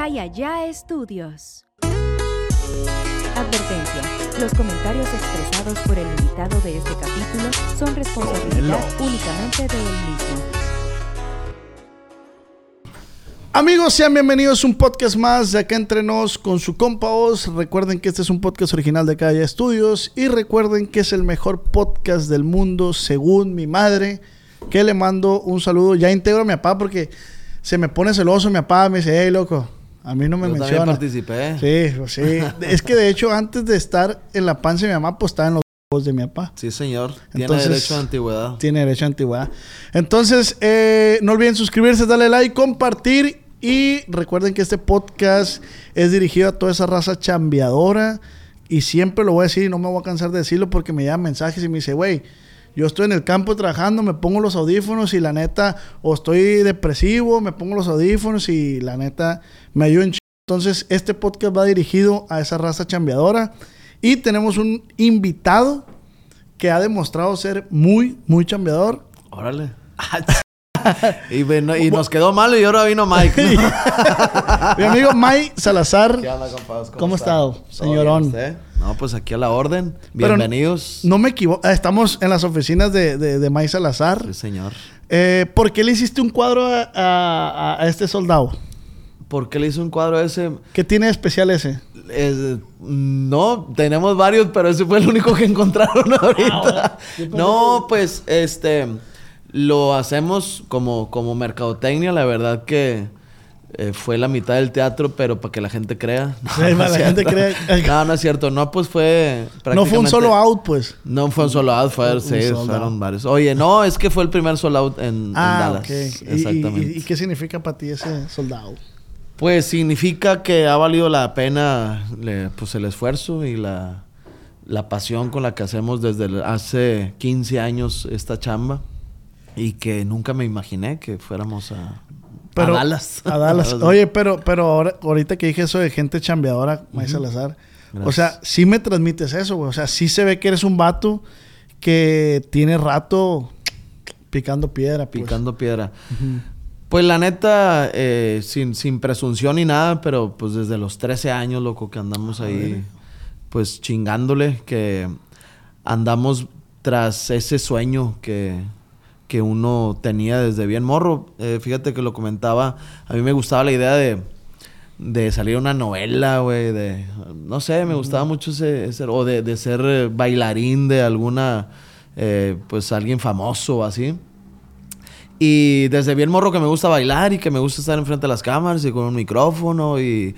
Calla Ya Estudios. Advertencia. Los comentarios expresados por el invitado de este capítulo son responsabilidad únicamente de él mismo. Amigos, sean bienvenidos a un podcast más de acá entre nos con su compa Oz. Recuerden que este es un podcast original de Calla Estudios y recuerden que es el mejor podcast del mundo según mi madre, que le mando un saludo. Ya integro a mi papá porque se me pone celoso mi papá, me dice, hey loco, a mí no me Yo también participé. Sí, pues sí. es que de hecho antes de estar en la panza de mi mamá, pues estaba en los ojos de mi papá. Sí, señor. Tiene Entonces- derecho a antigüedad. Tiene derecho a antigüedad. Entonces, eh, no olviden suscribirse, darle like, compartir. Y recuerden que este podcast es dirigido a toda esa raza chambeadora. Y siempre lo voy a decir y no me voy a cansar de decirlo porque me llegan mensajes y me dice, güey, yo estoy en el campo trabajando, me pongo los audífonos y la neta, o estoy depresivo, me pongo los audífonos y la neta me ayuda en Entonces, este podcast va dirigido a esa raza chambeadora. Y tenemos un invitado que ha demostrado ser muy, muy chambeador. Órale. y, bueno, y nos quedó mal y ahora vino Mike. ¿no? Mi amigo May Salazar. ¿Qué onda, compadres? ¿Cómo ha está? estado, ¿Todo señorón? bien? No, pues aquí a la orden. Pero Bienvenidos. No me equivoco. ah, Estamos en las oficinas de, de, de May Salazar. Sí, señor. Eh, ¿Por qué le hiciste un cuadro a, a- a este soldado? ¿Por qué le hizo un cuadro ese? ¿Qué tiene de especial ese? Es- no, tenemos varios, pero ese fue el único que encontraron ahorita. no, pues, este, lo hacemos como, como mercadotecnia, la verdad que eh, fue la mitad del teatro, pero para que la gente crea. No, Sí, no la gente cierto. crea. No, no es cierto. No, pues fue No fue un prácticamente- solo out, pues. No fue un solo out, fue, Un sí, sold fueron out. varios. Oye, no, es que fue el primer solo out en, en Ah, Dallas. ok. ¿Y- y- Exactamente. Y, y qué significa para ti ese soldado? Pues significa que ha valido la pena le- pues el esfuerzo y la, la pasión con la que hacemos desde hace 15 años esta chamba y que nunca me imaginé que fuéramos a, Pero- a Dallas. A Dallas. Oye, pero, pero ahora, ahorita que dije eso de gente chambeadora, May Salazar. O sea, sí me transmites eso, güey. O sea, sí se ve que eres un vato que tiene rato picando piedra. pues. picando piedra. Pues la neta, eh, sin, sin presunción ni nada, pero pues desde los 13 años, loco, que andamos ahí, pues chingándole, que andamos tras ese sueño que, que uno tenía desde bien morro. Eh, fíjate que lo comentaba, a mí me gustaba la idea de, de salir una novela, güey, de, no sé, me gustaba mucho ese, ese- o de, de ser eh, bailarín de alguna, eh, pues alguien famoso o así. Y desde bien morro que me gusta bailar y que me gusta estar enfrente de las cámaras y con un micrófono y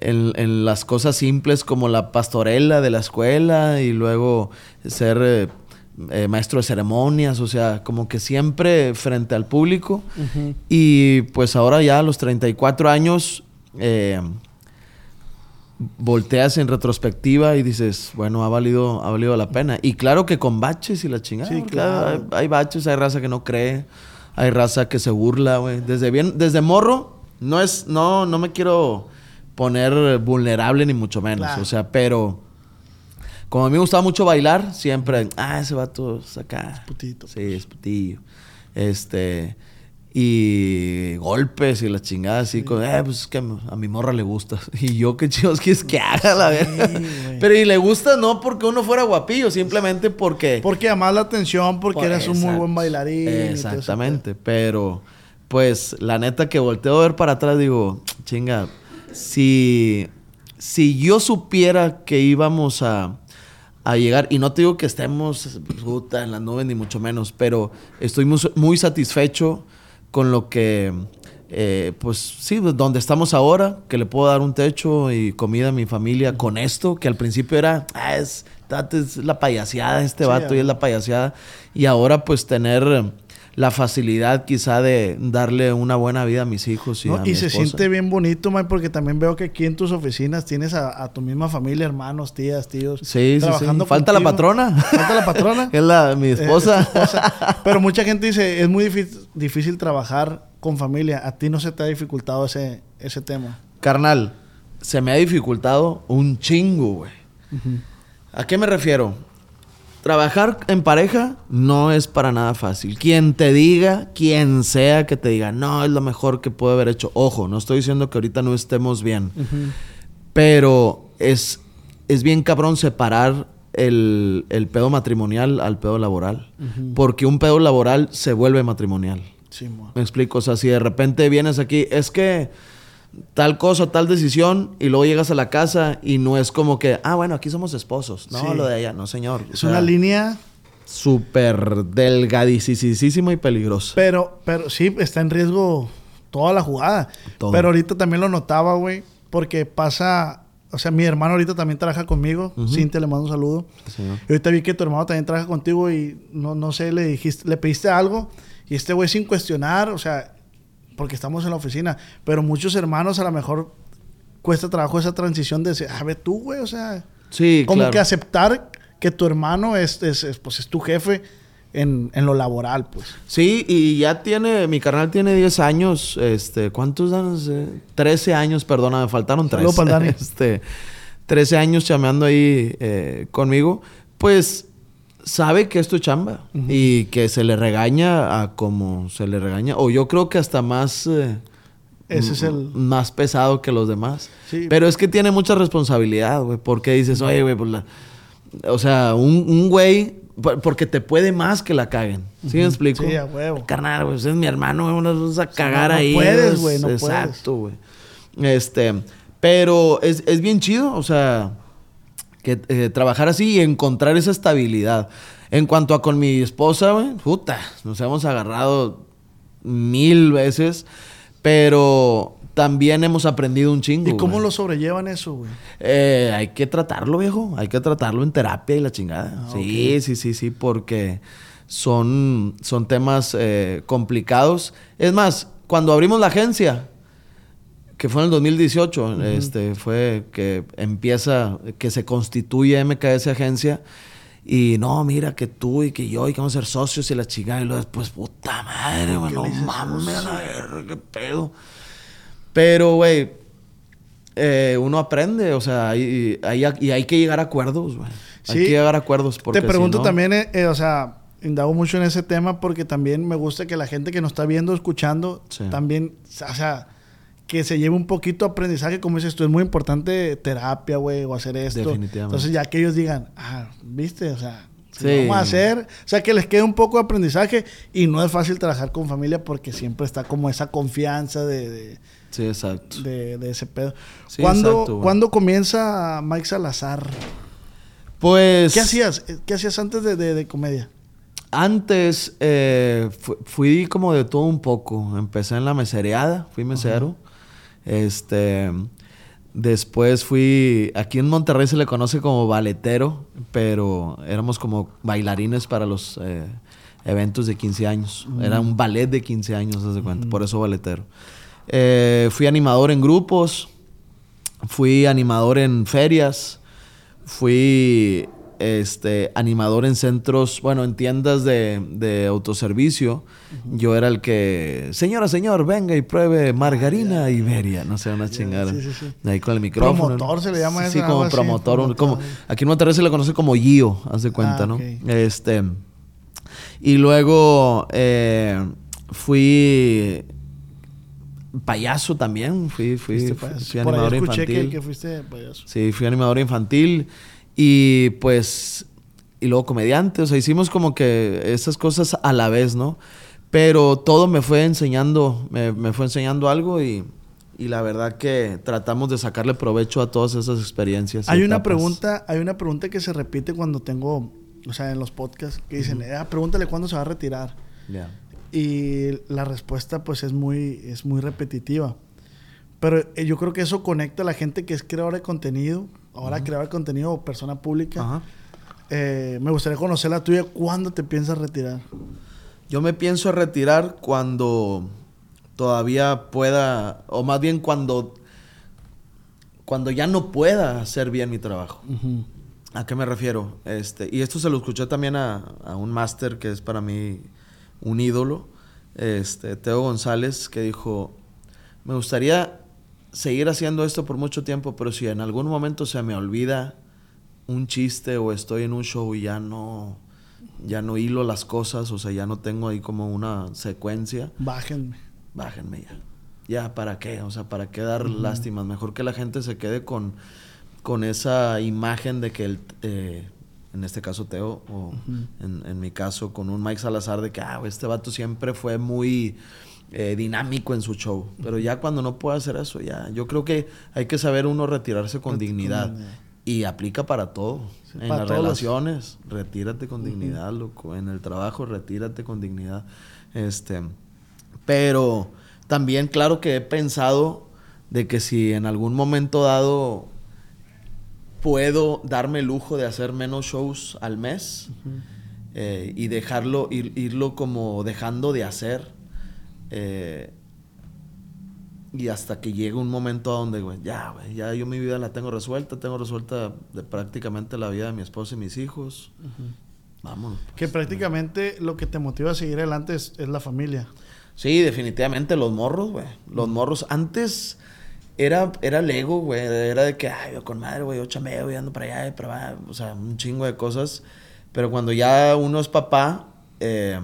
en, en las cosas simples como la pastorela de la escuela y luego ser eh, eh, maestro de ceremonias, o sea, como que siempre frente al público. Y pues ahora ya a los 34 años eh, volteas en retrospectiva y dices, bueno, ha valido, ha valido la pena. Y claro que con baches y la chingada. Sí, claro. Hay, hay baches, hay raza que no cree, hay raza que se burla, güey. Desde bien, desde morro, no es, no, no me quiero poner vulnerable ni mucho menos. Claro. O sea, pero como a mí me gustaba mucho bailar, siempre, ah, ese vato es acá. putito, Sí, es putillo. Este. Y golpes y la chingada así, con, eh, pues es que a mi morra le gusta. Y yo, qué chicos quieres que haga, la verdad. Pero y le gusta no porque uno fuera guapillo, simplemente porque. Porque llamás la atención, porque Por- eres un muy buen bailarín. eso. Exactamente. Pero, pues, la neta que volteo a ver para atrás, digo, chinga, si, si yo supiera que íbamos a, a llegar, y no te digo que estemos puta, en las nubes, ni mucho menos, pero estoy muy, muy satisfecho con lo que. eh, pues sí, donde estamos ahora, que le puedo dar un techo y comida a mi familia con esto, que al principio era, ah, es, es la payaseada este Sí, vato y es la payaseada. Y ahora pues tener la facilidad quizá de darle una buena vida a mis hijos y ¿no? a Y mi se esposa. siente bien bonito, Mike, porque también veo que aquí en tus oficinas tienes a, a tu misma familia, hermanos, tías, tíos. Sí, sí, sí. trabajando Falta la patrona. Falta la patrona. es la, mi Eh, esposa. Pero mucha gente dice, es muy difí- difícil trabajar con familia. ¿A ti no se te ha dificultado ese, ese tema? Carnal, se me ha dificultado un chingo, güey. ¿A qué me refiero? Trabajar en pareja no es para nada fácil. Quien te diga, quien sea que te diga, no, es lo mejor que puedo haber hecho. Ojo, no estoy diciendo que ahorita no estemos bien. Pero es, es bien cabrón separar el, el pedo matrimonial al pedo laboral. Porque un pedo laboral se vuelve matrimonial. Sí. Me explico. O sea, si de repente vienes aquí, es que tal cosa, tal decisión, y luego llegas a la casa y no es como que, ah, bueno, aquí somos esposos. No, Sí. lo de allá, no, señor. O Es sea, una línea, súper delgadísima y peligrosa. pero, pero sí, está en riesgo toda la jugada. Todo. Pero ahorita también lo notaba, güey, porque pasa... O sea, mi hermano ahorita también trabaja conmigo. Cintia, le mando un saludo. Señor. Y ahorita vi que tu hermano también trabaja contigo y no, no sé, le dijiste, le pediste algo y este güey sin cuestionar, o sea, porque estamos en la oficina, pero muchos hermanos a lo mejor cuesta trabajo esa transición de decir, a ver tú, güey, o sea, Sí, como claro. que aceptar que tu hermano es, es- es, pues es tu jefe en, en lo laboral, pues. Sí, y ya tiene, mi carnal tiene 10 años, este, ¿cuántos años? Eh, 13 años, perdona, me faltaron 3. Saludo pa'l Dani. Este, 13 años chameando ahí eh, conmigo, pues sabe que esto es chamba y que se le regaña a como se le regaña, o yo creo que hasta más... eh, Ese es el- Más pesado que los demás. Sí. Pero es que tiene mucha responsabilidad, güey, porque dices, oye, güey, pues la... O sea, un, un güey, por- porque te puede más que la caguen. ¿Sí me explico? Sí, a huevo. Carnal, güey, ese es mi hermano, güey, nos vamos a cagar no ahí. puedes, es- güey, no Exacto, güey. Este, pero es, es bien chido, o sea, que eh, trabajar así y encontrar esa estabilidad. En cuanto a con mi esposa, güey, puta, nos hemos agarrado mil veces, pero también hemos aprendido un chingo. ¿Y cómo güey. lo sobrellevan eso, güey? Eh, hay que tratarlo, viejo. Hay que tratarlo en terapia y la chingada. Ah, sí, sí, sí, sí, porque son, son temas eh, complicados. Es más, cuando abrimos la agencia, que fue en el 2018, este, fue que empieza, que se constituye MKS Agencia. Y no, mira que tú y que yo y que vamos a ser socios y la chingada. Y luego después, puta madre, güey, no mames, a la verga, qué pedo. Pero, güey, eh, uno aprende, o sea, hay- hay- y hay que llegar a acuerdos, güey. Hay Sí. que llegar a acuerdos porque Te pregunto si no- también, eh, eh, o sea, indago mucho en ese tema porque también me gusta que la gente que nos está viendo, escuchando, Sí. también, o sea, que se lleve un poquito de aprendizaje, como dices tú, es muy importante terapia, güey, o hacer esto. Definitivamente. Entonces ya que ellos digan, ah, viste, o sea, Sí. vamos a hacer, o sea, que les quede un poco de aprendizaje y no es fácil trabajar con familia porque siempre está como esa confianza de, de, Sí, exacto. de- de ese pedo. Sí, ¿Cuándo, exacto. ¿Cuándo comienza Mike Salazar? Pues... ¿Qué hacías? ¿Qué hacías antes de, de- comedia? Antes eh, fu- fui como de todo un poco. Empecé en la mesereada, fui mesero. Este... Después fui... Aquí en Monterrey se le conoce como baletero, pero éramos como bailarines para los eh, eventos de 15 años. Era un ballet de 15 años, haz de cuenta. Por eso baletero. Eh, fui animador en grupos. Fui animador en ferias. Fui este, animador en centros, bueno, en tiendas de, de autoservicio. Yo era el que, señora, señor, venga y pruebe margarina Iberia. No sé, una chingada. sí, sí, sí. Ahí con el micrófono. Promotor se le llama Sí, eso, Sí, como así, promotor. Como, aquí en Monterrey se le conoce como Gio, haz de cuenta, Ah, ¿no? Este. Y luego eh, fui payaso también. Fui, fui, fui Por ahí animador escuché infantil. que, que fuiste payaso. Sí, fui animador infantil y pues y luego comediante, o sea, hicimos como que esas cosas a la vez, ¿no? Pero todo me fue enseñando, me, me fue enseñando algo y, y la verdad que tratamos de sacarle provecho a todas esas experiencias. Hay una pregunta, hay una pregunta que se repite cuando tengo, o sea, en los podcasts, que dicen, "Ah, pregúntale cuándo se va a retirar. Ya. Y la respuesta pues es muy, es muy repetitiva. Pero eh, yo creo que eso conecta a la gente que es creadora de contenido, ahora creadora de contenido persona pública. Ajá. Eh, me gustaría conocer la tuya. ¿Cuándo te piensas retirar? Yo me pienso retirar cuando todavía pueda, o más bien cuando, cuando ya no pueda hacer bien mi trabajo. ¿A qué me refiero? Este, y esto se lo escuché también a, a un máster que es para mí un ídolo, este, Teo González, que dijo, me gustaría seguir haciendo esto por mucho tiempo, pero si en algún momento se me olvida un chiste o estoy en un show y ya no, ya no hilo las cosas, o sea, ya no tengo ahí como una secuencia, Bájenme. bájenme ya. Ya, ¿para qué? O sea, ¿para qué dar lástimas? Mejor que la gente se quede con, con esa imagen de que el, eh, en este caso Teo, o en, en mi caso con un Mike Salazar, de que, ah, este vato siempre fue muy eh, dinámico en su show. Pero ya cuando no puede hacer eso, ya. Yo creo que hay que saber uno retirarse con dignidad. Y aplica para todo. en para las todos relaciones, retírate con dignidad, loco. En el trabajo, retírate con dignidad. Este, pero también, claro que he pensado de que si en algún momento dado puedo darme el lujo de hacer menos shows al mes eh, y dejarlo, ir- irlo como dejando de hacer. Eh, y hasta que llegue un momento a donde, güey, ya, güey, ya yo mi vida la tengo resuelta, tengo resuelta de prácticamente la vida de mi esposa y mis hijos. Vámonos. Que prácticamente lo que te motiva a seguir adelante es, es la familia. Sí, definitivamente los morros, güey. Los morros. Antes era, era el ego, güey. Era de que, ay, yo con madre, güey, yo chameo y ando para allá y para allá. O sea, un chingo de cosas. Pero cuando ya uno es papá, eh,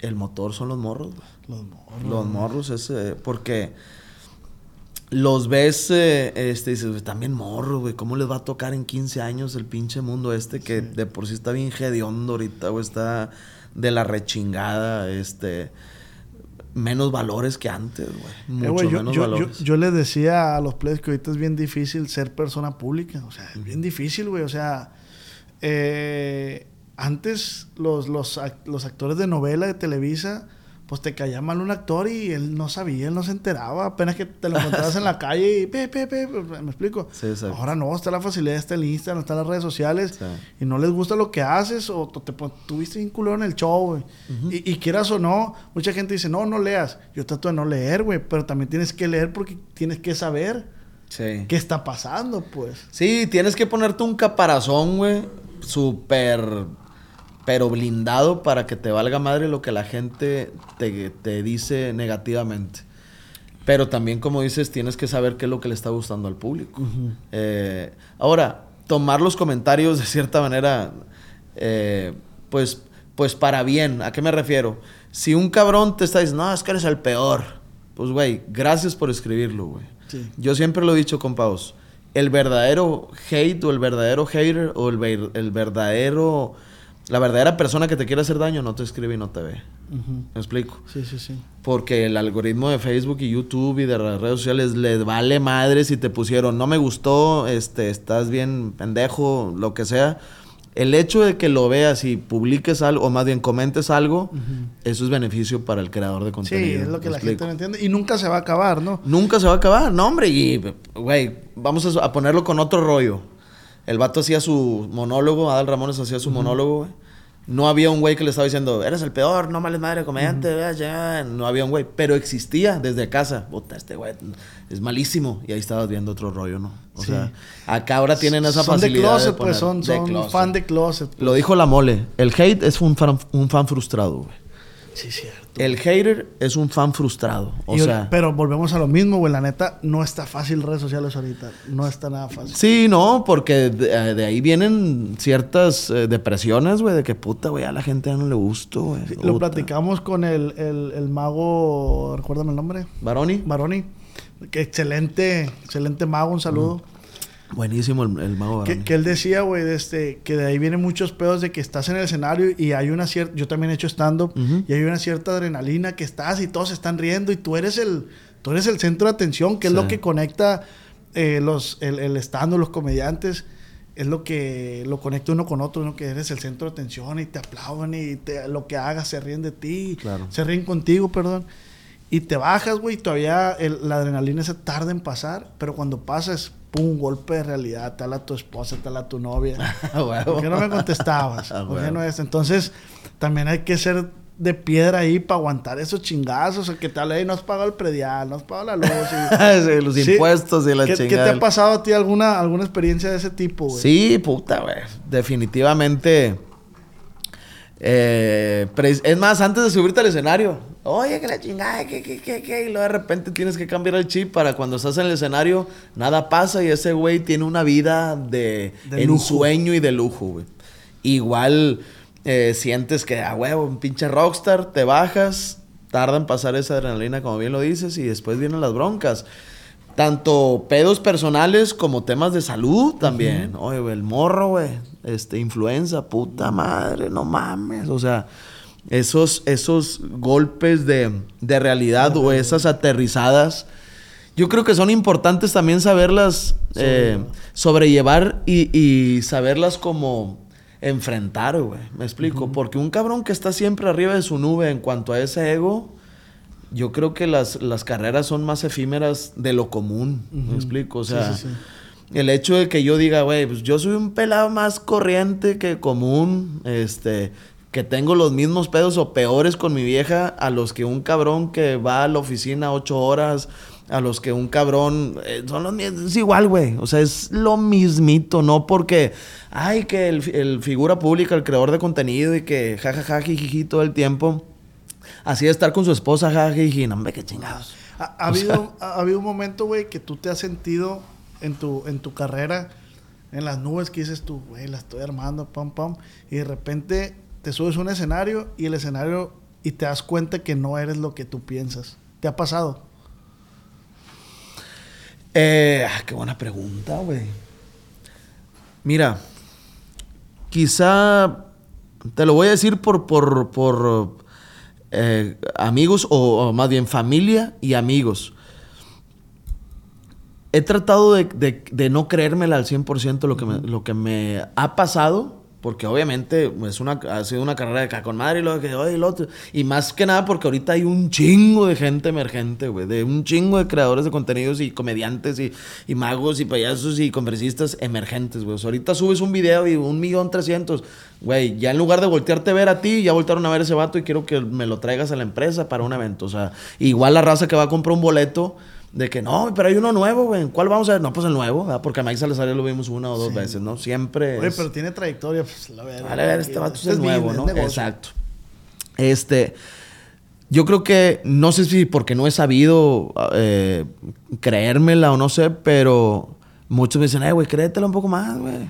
el motor son los morros, güey. Los morros. Los morros es eh, porque los ves, eh, este, dices, "Güey, también morros, güey, ¿cómo les va a tocar en 15 años el pinche mundo este que de por sí está bien hediondo ahorita, güey, está de la rechingada, este, menos valores que antes, güey, mucho Eh, güey, yo, menos yo, yo, valores. yo les decía a los players que ahorita es bien difícil ser persona pública. O sea, es bien difícil, güey. O sea, eh, antes los, los, los actores de novela de Televisa, pues te caía mal un actor y él no sabía, él no se enteraba. Apenas que te lo encontrabas en la calle y pe, pe, pe, me explico. Sí. Ahora no, está la facilidad, está el Instagram, están las redes sociales Sí. y no les gusta lo que haces o te, tuviste un culero en el show, güey. y, y quieras o no, mucha gente dice, no, no leas. Yo trato de no leer, güey, pero también tienes que leer porque tienes que saber qué está pasando, pues. Sí, tienes que ponerte un caparazón, güey, súper, pero blindado para que te valga madre lo que la gente te, te dice negativamente. Pero también, como dices, tienes que saber qué es lo que le está gustando al público. Eh, ahora, tomar los comentarios de cierta manera, eh, pues, pues para bien. ¿A qué me refiero? Si un cabrón te está diciendo, no, es que eres el peor. Pues, güey, gracias por escribirlo, güey. Sí. Yo siempre lo he dicho, compadres. El verdadero hate o el verdadero hater o el, el verdadero... La verdadera persona que te quiere hacer daño no te escribe y no te ve. Ujú. ¿Me explico? Sí, sí, sí. Porque el algoritmo de Facebook y YouTube y de las redes sociales les vale madre si te pusieron no me gustó, este, estás bien pendejo, lo que sea. El hecho de que lo veas y publiques algo, o más bien comentes algo, eso es beneficio para el creador de Sí, contenido. es lo que ¿me la gente explico? no entiende. Y nunca se va a acabar, ¿no? Nunca se va a acabar, no, hombre. Y, güey, vamos a, a ponerlo con otro rollo. El vato hacía su monólogo, Adal Ramones hacía su monólogo, güey. No había un güey que le estaba diciendo, eres el peor, no males madre, comediante, ya, ya". No había un güey, pero existía desde casa. Puta, este güey es malísimo. Y ahí estabas viendo otro rollo, ¿no? O Sí. sea, acá ahora tienen esa son de facilidad. closet, poner- pues son, de son closet. fan de closet. pues. Lo dijo la mole. El hate es un fan, un fan frustrado, güey. Sí, El hater es un fan frustrado. O sea, pero volvemos a lo mismo, güey. La neta, no está fácil redes sociales ahorita. No está nada fácil. Sí, no, porque de, eh, de ahí vienen ciertas eh, depresiones, güey, de que puta, güey, a la gente ya no le gusta, güey. Sí, lo platicamos con el, el, el mago, recuérdame el nombre, Baroni, Baroni. Que excelente, excelente mago, un saludo. Buenísimo el, el mago. Que, que él decía, güey, de este, que de ahí vienen muchos pedos de que estás en el escenario y hay una cierta, yo también he hecho stand-up, y hay una cierta adrenalina que estás y todos están riendo y tú eres el, tú eres el centro de atención, que es lo que conecta eh, los, el, el stand-up, los comediantes, es lo que lo conecta uno con otro, uno que eres el centro de atención y te aplauden y te- lo que hagas se ríen de ti, Claro. se ríen contigo, perdón. Y te bajas, güey, y todavía el- la adrenalina se tarda en pasar, pero cuando pasas, pum, golpe de realidad, te habla tu esposa, te habla tu novia. A. ¿Por qué no me contestabas? A ¿Por qué no es? Entonces, también hay que ser de piedra ahí para aguantar esos chingazos. O que te habla, "Ey, no has pagado el predial, no has pagado la luz. y- Sí, los Sí. impuestos y la ¿Qué, chingada. ¿Qué te ha pasado a ti alguna, alguna experiencia de ese tipo, güey? Sí, puta, güey. Definitivamente. eh, es más, antes de subirte al escenario, Oye, que la chingada, que, que, que, que. Y luego de repente tienes que cambiar el chip para cuando estás en el escenario, nada pasa y ese güey tiene una vida de, De ensueño y de lujo, güey. Igual eh, sientes que, a huevo, un pinche rockstar, te bajas, tarda en pasar esa adrenalina, como bien lo dices, y después vienen las broncas. Tanto pedos personales como temas de salud también. Oye, güey, el morro, güey. Este, influenza, puta madre, no mames. O sea, esos, esos golpes de, de realidad o esas aterrizadas. Yo creo que son importantes también saberlas eh, sobrellevar y, y saberlas como enfrentar, güey. Me explico. Porque un cabrón que está siempre arriba de su nube en cuanto a ese ego, yo creo que las, las carreras son más efímeras de lo común. Me explico. O sea, sí, sí. el hecho de que yo diga, güey, pues yo soy un pelado más corriente que común, este, que tengo los mismos pedos o peores con mi vieja a los que un cabrón que va a la oficina ocho horas, a los que un cabrón, eh, son los mismos, es igual, güey, o sea, es lo mismito, no porque, ay, que el, el figura pública, el creador de contenido y que jajaja, jijiji todo el tiempo, así de estar con su esposa, jajaja, no, hombre, qué chingados. ¿Ha, ha habido, ha, ha habido un momento, güey, que tú te has sentido en tu, en tu carrera en las nubes que dices tú, güey, la estoy armando, pam, pam, y de repente te subes un escenario y el escenario y te das cuenta que no eres lo que tú piensas. ¿Te ha pasado? Eh, ah, qué buena pregunta, güey. Mira, quizá te lo voy a decir por, por, por eh, amigos o, más bien familia y amigos. He tratado de, de- no creérmela al 100% lo que, lo que me ha pasado, porque obviamente es una, ha sido una carrera de caca con madre y lo que lo otro. Y más que nada porque ahorita hay un chingo de gente emergente, güey, de un chingo de creadores de contenidos y comediantes y, y magos y payasos y conferencistas emergentes, güey. O sea, ahorita subes un video y un millón trescientos, güey, ya en lugar de voltearte a ver a ti, ya voltearon a ver ese vato y quiero que me lo traigas a la empresa para un evento. O sea, igual la raza que va a comprar un boleto. De que no, pero hay uno nuevo, güey. ¿Cuál vamos a ver? No, pues el nuevo, ¿verdad? Porque a Mike Salazar lo vimos una o dos veces, ¿no? Siempre. Oye, es- pero tiene trayectoria, pues la verdad. Vale, a ver, este vato es el business, nuevo, ¿no? Exacto. Este. Yo creo que, no sé si porque no he sabido eh, creérmela o no sé, pero muchos me dicen, eh, güey, créetela un poco más, güey.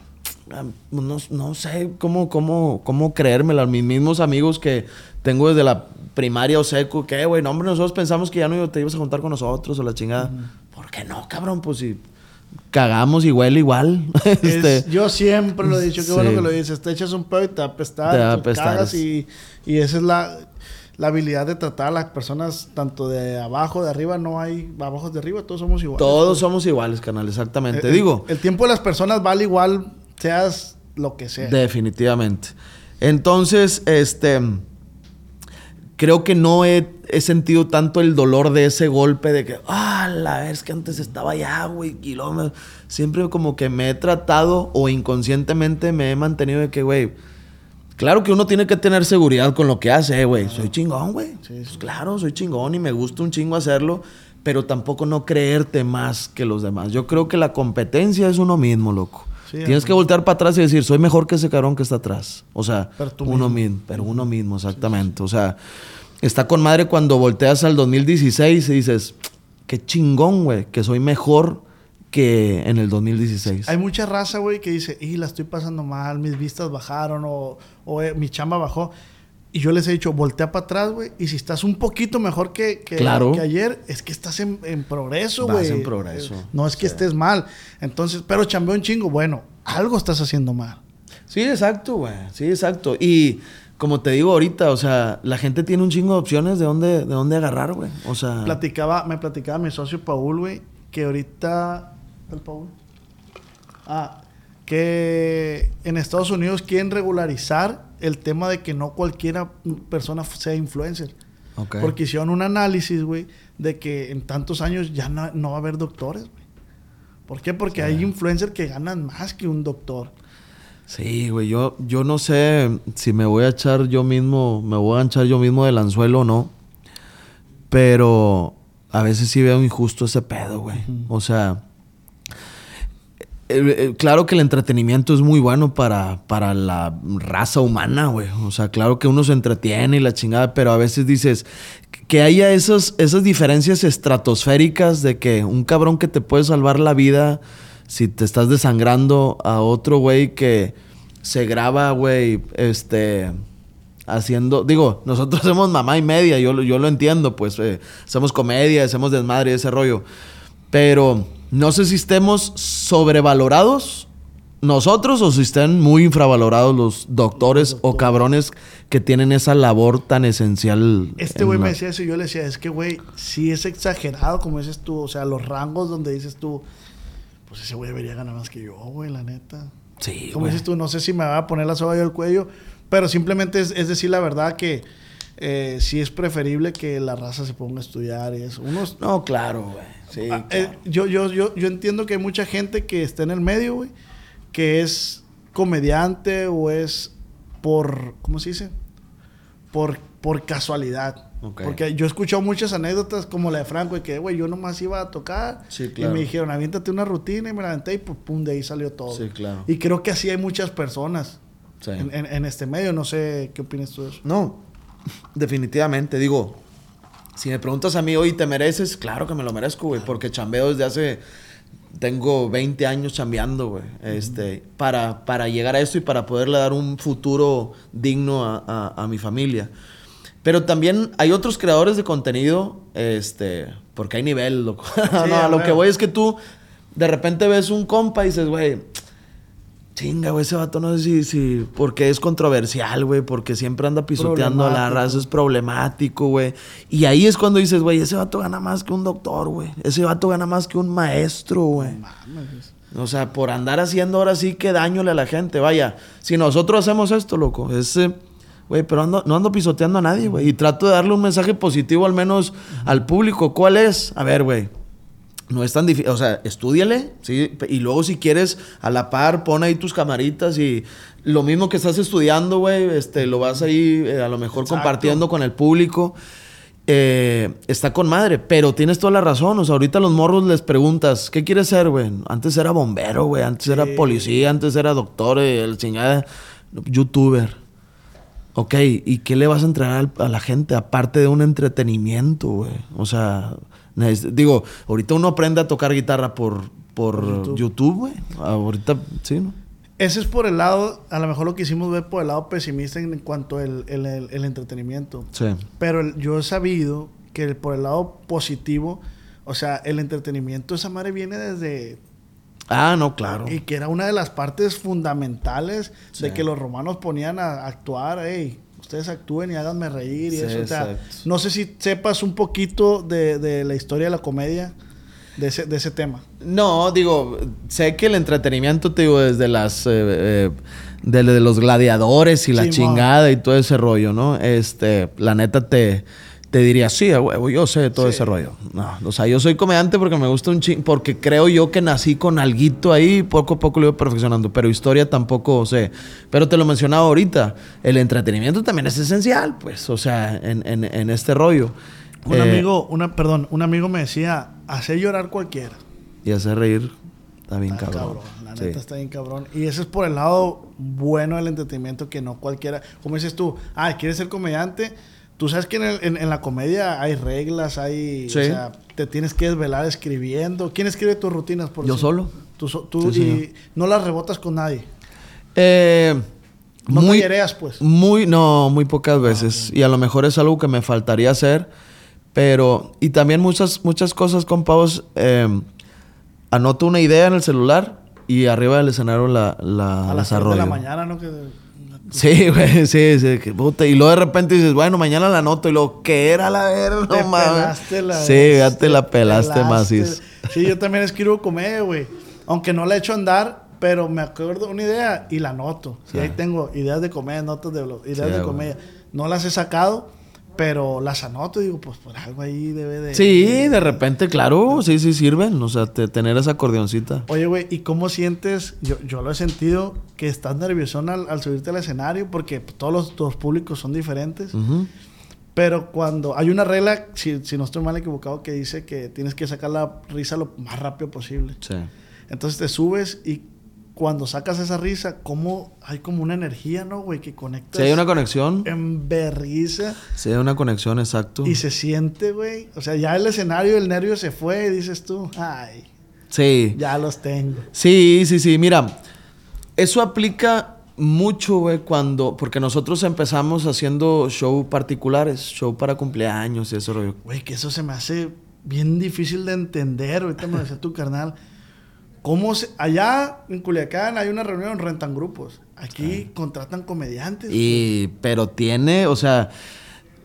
Ah, No, no sé cómo, cómo, cómo creérmela. Mis mismos amigos que tengo desde la primaria o seco, que, güey, no, hombre, nosotros pensamos que ya no te ibas a juntar con nosotros o la chingada. ¿Por qué no, cabrón? Pues si cagamos y huele igual. Es- este, yo siempre lo he dicho, qué bueno que lo dices. Te echas un pedo y te va a apestar, Te cagas y, y esa es la, la habilidad de tratar a las personas tanto de abajo, de arriba, no hay abajo de arriba, todos somos iguales. Todos somos iguales, canal, exactamente. El- Digo, El tiempo de las personas vale igual, seas lo que sea. definitivamente. Entonces, este, creo que no he, he sentido tanto el dolor de ese golpe de que, ah, la es que antes estaba allá, güey, kilómetros. Siempre como que me he tratado o inconscientemente me he mantenido de que, güey, claro que uno tiene que tener seguridad con lo que hace, eh, güey. Soy chingón, güey. Pues claro, soy chingón y me gusta un chingo hacerlo, pero tampoco no creerte más que los demás. Yo creo que la competencia es uno mismo, loco. Sí, Tienes que voltear para atrás y decir, soy mejor que ese cabrón que está atrás. O sea, uno mismo. mismo, pero uno mismo, exactamente. O sea, está con madre cuando volteas al 2016 y dices, qué chingón, güey, que soy mejor que en el 2016. Hay mucha raza, güey, que dice, y la estoy pasando mal, mis vistas bajaron o, o, eh, mi chamba bajó. Y yo les he dicho, voltea para atrás, güey. Y si estás un poquito mejor que, que, Claro. que ayer, es que estás en, en progreso, güey. en progreso. No es que Sí. estés mal. Entonces, pero chambeó un chingo. Bueno, algo estás haciendo mal. Sí, exacto, güey. Sí, exacto. Y como te digo ahorita, o sea, la gente tiene un chingo de opciones de dónde, de dónde agarrar, güey. O sea, Platicaba, me platicaba mi socio Paul, güey, que ahorita. ¿El Paul? Ah, que en Estados Unidos quieren regularizar el tema de que no cualquiera persona sea influencer. Porque hicieron un análisis, güey, de que en tantos años ya no, no va a haber doctores, güey. ¿Por qué? Porque hay influencers que ganan más que un doctor. Sí, güey, yo, yo no sé si me voy a echar yo mismo, me voy a echar yo mismo del anzuelo o no. Pero a veces sí veo injusto ese pedo, güey. O sea, eh, eh, claro que el entretenimiento es muy bueno para, para la raza humana, güey. O sea, claro que uno se entretiene y la chingada, pero a veces dices, que haya esos, esas diferencias estratosféricas de que un cabrón que te puede salvar la vida si te estás desangrando a otro güey que se graba, güey, este, haciendo, digo, nosotros hacemos mamá y media, yo, yo lo entiendo, pues, eh, hacemos comedia, hacemos desmadre, ese rollo, pero no sé si estemos sobrevalorados nosotros o si están muy infravalorados los doctores o cabrones que tienen esa labor tan esencial. Este güey la- me decía eso y yo le decía, es que güey, sí es exagerado como dices tú, o sea, los rangos donde dices tú, pues ese güey debería ganar más que yo, güey, la neta. Sí, Como dices tú, no sé si me va a poner la soga yo al cuello, pero simplemente es, es decir la verdad que eh, sí es preferible que la raza se ponga a estudiar y eso. Unos, No, claro, güey. Sí. Ah, eh, yo, yo, yo, yo entiendo que hay mucha gente que está en el medio, güey, que es comediante o es por, ¿cómo se dice? Por, por casualidad. Porque yo he escuchado muchas anécdotas como la de Franco, de que, güey, yo nomás iba a tocar Sí, y me dijeron, aviéntate una rutina y me la aventé y pues, pum, de ahí salió todo. Sí, claro. Y creo que así hay muchas personas Sí. en, en- en este medio. No sé qué opinas tú de eso. No, definitivamente. Digo, si me preguntas a mí hoy, ¿te mereces? Claro que me lo merezco, güey. Porque chambeo desde hace... Tengo 20 años chambeando, güey. Este, para, para llegar a esto y para poderle dar un futuro digno a, a- a mi familia. Pero también hay otros creadores de contenido, este, porque hay nivel, loco. no, a lo que voy es que tú de repente ves un compa y dices, güey, Chinga, güey, ese vato no sé si, si porque es controversial, güey, porque siempre anda pisoteando a la raza, es problemático, güey. Y ahí es cuando dices, güey, ese vato gana más que un doctor, güey. Ese vato gana más que un maestro, güey. O sea, por andar haciendo ahora sí que dañole a la gente. Vaya, si nosotros hacemos esto, loco, es... eh, Güey, pero ando- no ando pisoteando a nadie, güey. Y trato de darle un mensaje positivo al menos al público. ¿Cuál es? A ver, güey. No es tan difícil, o sea, estudiale, ¿sí? Y luego si quieres, a la par, pon ahí tus camaritas y lo mismo que estás estudiando, güey, este, lo vas ahí eh, a lo mejor Exacto. compartiendo con el público. Eh, está con madre, pero tienes toda la razón. O sea, ahorita a los morros les preguntas, ¿qué quieres ser, güey? Antes era bombero, güey, antes era policía, antes era doctor, eh, el chingada, youtuber. Ok, ¿y qué le vas a entregar a la gente aparte de un entretenimiento, güey? O sea, digo, ahorita uno aprende a tocar guitarra por, por YouTube. Güey. Ahorita, sí, ¿no? Ese es por el lado, a lo mejor lo quisimos ver por el lado pesimista en cuanto al el, el- el entretenimiento. Sí. Pero el- yo he sabido que el- por el lado positivo, o sea, el entretenimiento, esa madre viene desde... Ah, no, claro. Y que era una de las partes fundamentales Sí. de que los romanos ponían a actuar, hey, ustedes actúen y háganme reír y Sí, eso. O sea, no sé si sepas un poquito de, de la historia de la comedia, de ese, de ese tema. No, digo, sé que el entretenimiento, te digo, desde las... eh, eh, los gladiadores y la chingada y todo ese rollo, ¿no? Este, la neta te, te diría, sí, a huevo, yo sé todo Sí. ese rollo. No, o sea, yo soy comediante porque me gusta un ching... Porque creo yo que nací con alguito ahí poco a poco lo iba perfeccionando. Pero historia tampoco sé. Pero te lo mencionaba ahorita. El entretenimiento también es esencial, pues. O sea, en, en, en este rollo. Un Eh, amigo, una, perdón, un amigo me decía, hacer llorar cualquiera. Y hacer reír está bien Está cabrón. La Sí. neta está bien cabrón. Y eso es por el lado bueno del entretenimiento que no cualquiera. Como dices tú, ah, ¿quieres ser comediante? Tú sabes que en, el- en- en la comedia hay reglas, hay. Sí. O sea, te tienes que desvelar escribiendo. ¿Quién escribe tus rutinas? Por Yo solo. Tú, tú Sí, y no las rebotas con nadie. Eh, No muy, te hiereas, pues. muy, no, muy pocas veces. Y a lo mejor es algo que me faltaría hacer. Pero, y también muchas, muchas cosas, compadres. Eh, anoto una idea en el celular y arriba del escenario la, la A las 3 de desarrollo. la mañana, ¿no? Que, Sí, güey, sí, sí. que puta. Y luego de repente dices, bueno, mañana la anoto. Y luego, ¿qué era la verga? mames. Sí, ya te la pelaste, pelaste. maciz. Sí, yo también escribo comedia, güey. Aunque no la he hecho andar, pero me acuerdo una idea y la anoto. Y Sí. ahí tengo ideas de comedia, notas de blog, ideas Sí, de comedia. No las he sacado, pero las anoto y digo, pues por algo ahí debe de... Sí, de repente, claro, sí, sí sirven. O sea, te- tener esa acordeoncita. Oye, güey, ¿y cómo sientes? Yo, yo lo he sentido que estás nerviosón al, al subirte al escenario porque todos los, los públicos son diferentes. Pero cuando hay una regla, si, si no estoy mal equivocado, que dice que tienes que sacar la risa lo más rápido posible. Sí. Entonces te subes y cuando sacas esa risa, cómo hay como una energía, ¿no, güey? Que conectas. Si hay una conexión. En berriza. Si hay una conexión, exacto. Y se siente, güey. O sea, ya el escenario, el nervio se fue y dices tú, ay. Sí. Ya los tengo. Sí, sí, sí. Mira, eso aplica mucho, güey, cuando. Porque nosotros empezamos haciendo show particulares, show para cumpleaños y eso, rollo. Güey, que eso se me hace bien difícil de entender. Ahorita me decía tu carnal. ¿Cómo se, allá en Culiacán hay una reunión, rentan grupos. Aquí contratan comediantes. Y, pero tiene, o sea,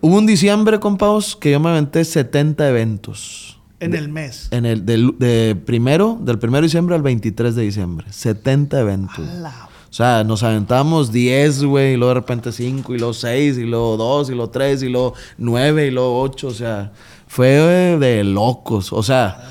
hubo un diciembre, compaos, que yo me aventé 70 eventos. En el mes. En el, del, de primero, del primero de diciembre al 23 de diciembre. 70 eventos. ¡Hala! O sea, nos aventamos 10, güey, y luego de repente 5, y luego 6, y luego 2, y luego 3, y luego 9, y luego 8. O sea, fue de locos. O sea.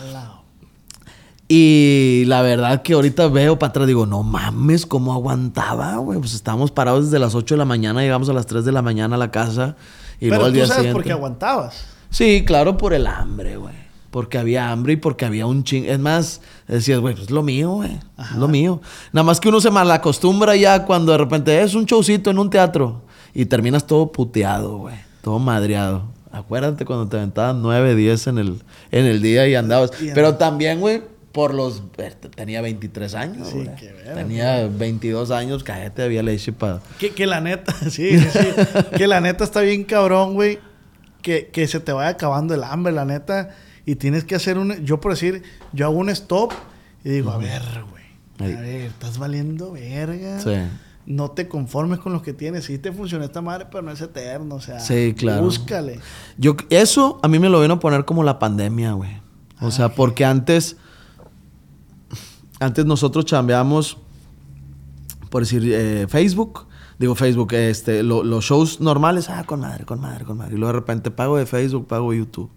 Y la verdad que ahorita veo para atrás, digo, no mames, cómo aguantaba, güey. Pues estábamos parados desde las 8 de la mañana, llegamos a las 3 de la mañana a la casa. Y Pero luego al tú día sabes siguiente. por qué aguantabas. Sí, claro, por el hambre, güey. Porque había hambre y porque había un ching. Es más, decías, güey, pues es lo mío, güey. Es lo mío. Nada más que uno se malacostumbra ya cuando de repente es un showcito en un teatro y terminas todo puteado, güey. Todo madreado. Acuérdate cuando te aventaban 9, 10 en el, en el día y andabas. Pero también, güey, por los. eh, Tenía 23 años, Sí, qué verga, Tenía 22 años, cállate, había leche para. Que, que la neta, sí, sí, que la neta está bien cabrón, güey. Que, que se te vaya acabando el hambre, la neta. Y tienes que hacer un... Yo por decir, yo hago un stop y digo, a ver, güey. A ver, estás valiendo verga. Sí. No te conformes con lo que tienes. Sí te funciona esta madre, pero no es eterno. O sea, Sí, claro. búscale. Yo, eso a mí me lo vino a poner como la pandemia, güey. O sea, porque antes, antes nosotros chambeamos, por decir, eh, Facebook. Digo Facebook, este, lo- los shows normales, ah, con madre, con madre, con madre. Y luego de repente pago de Facebook, pago de YouTube.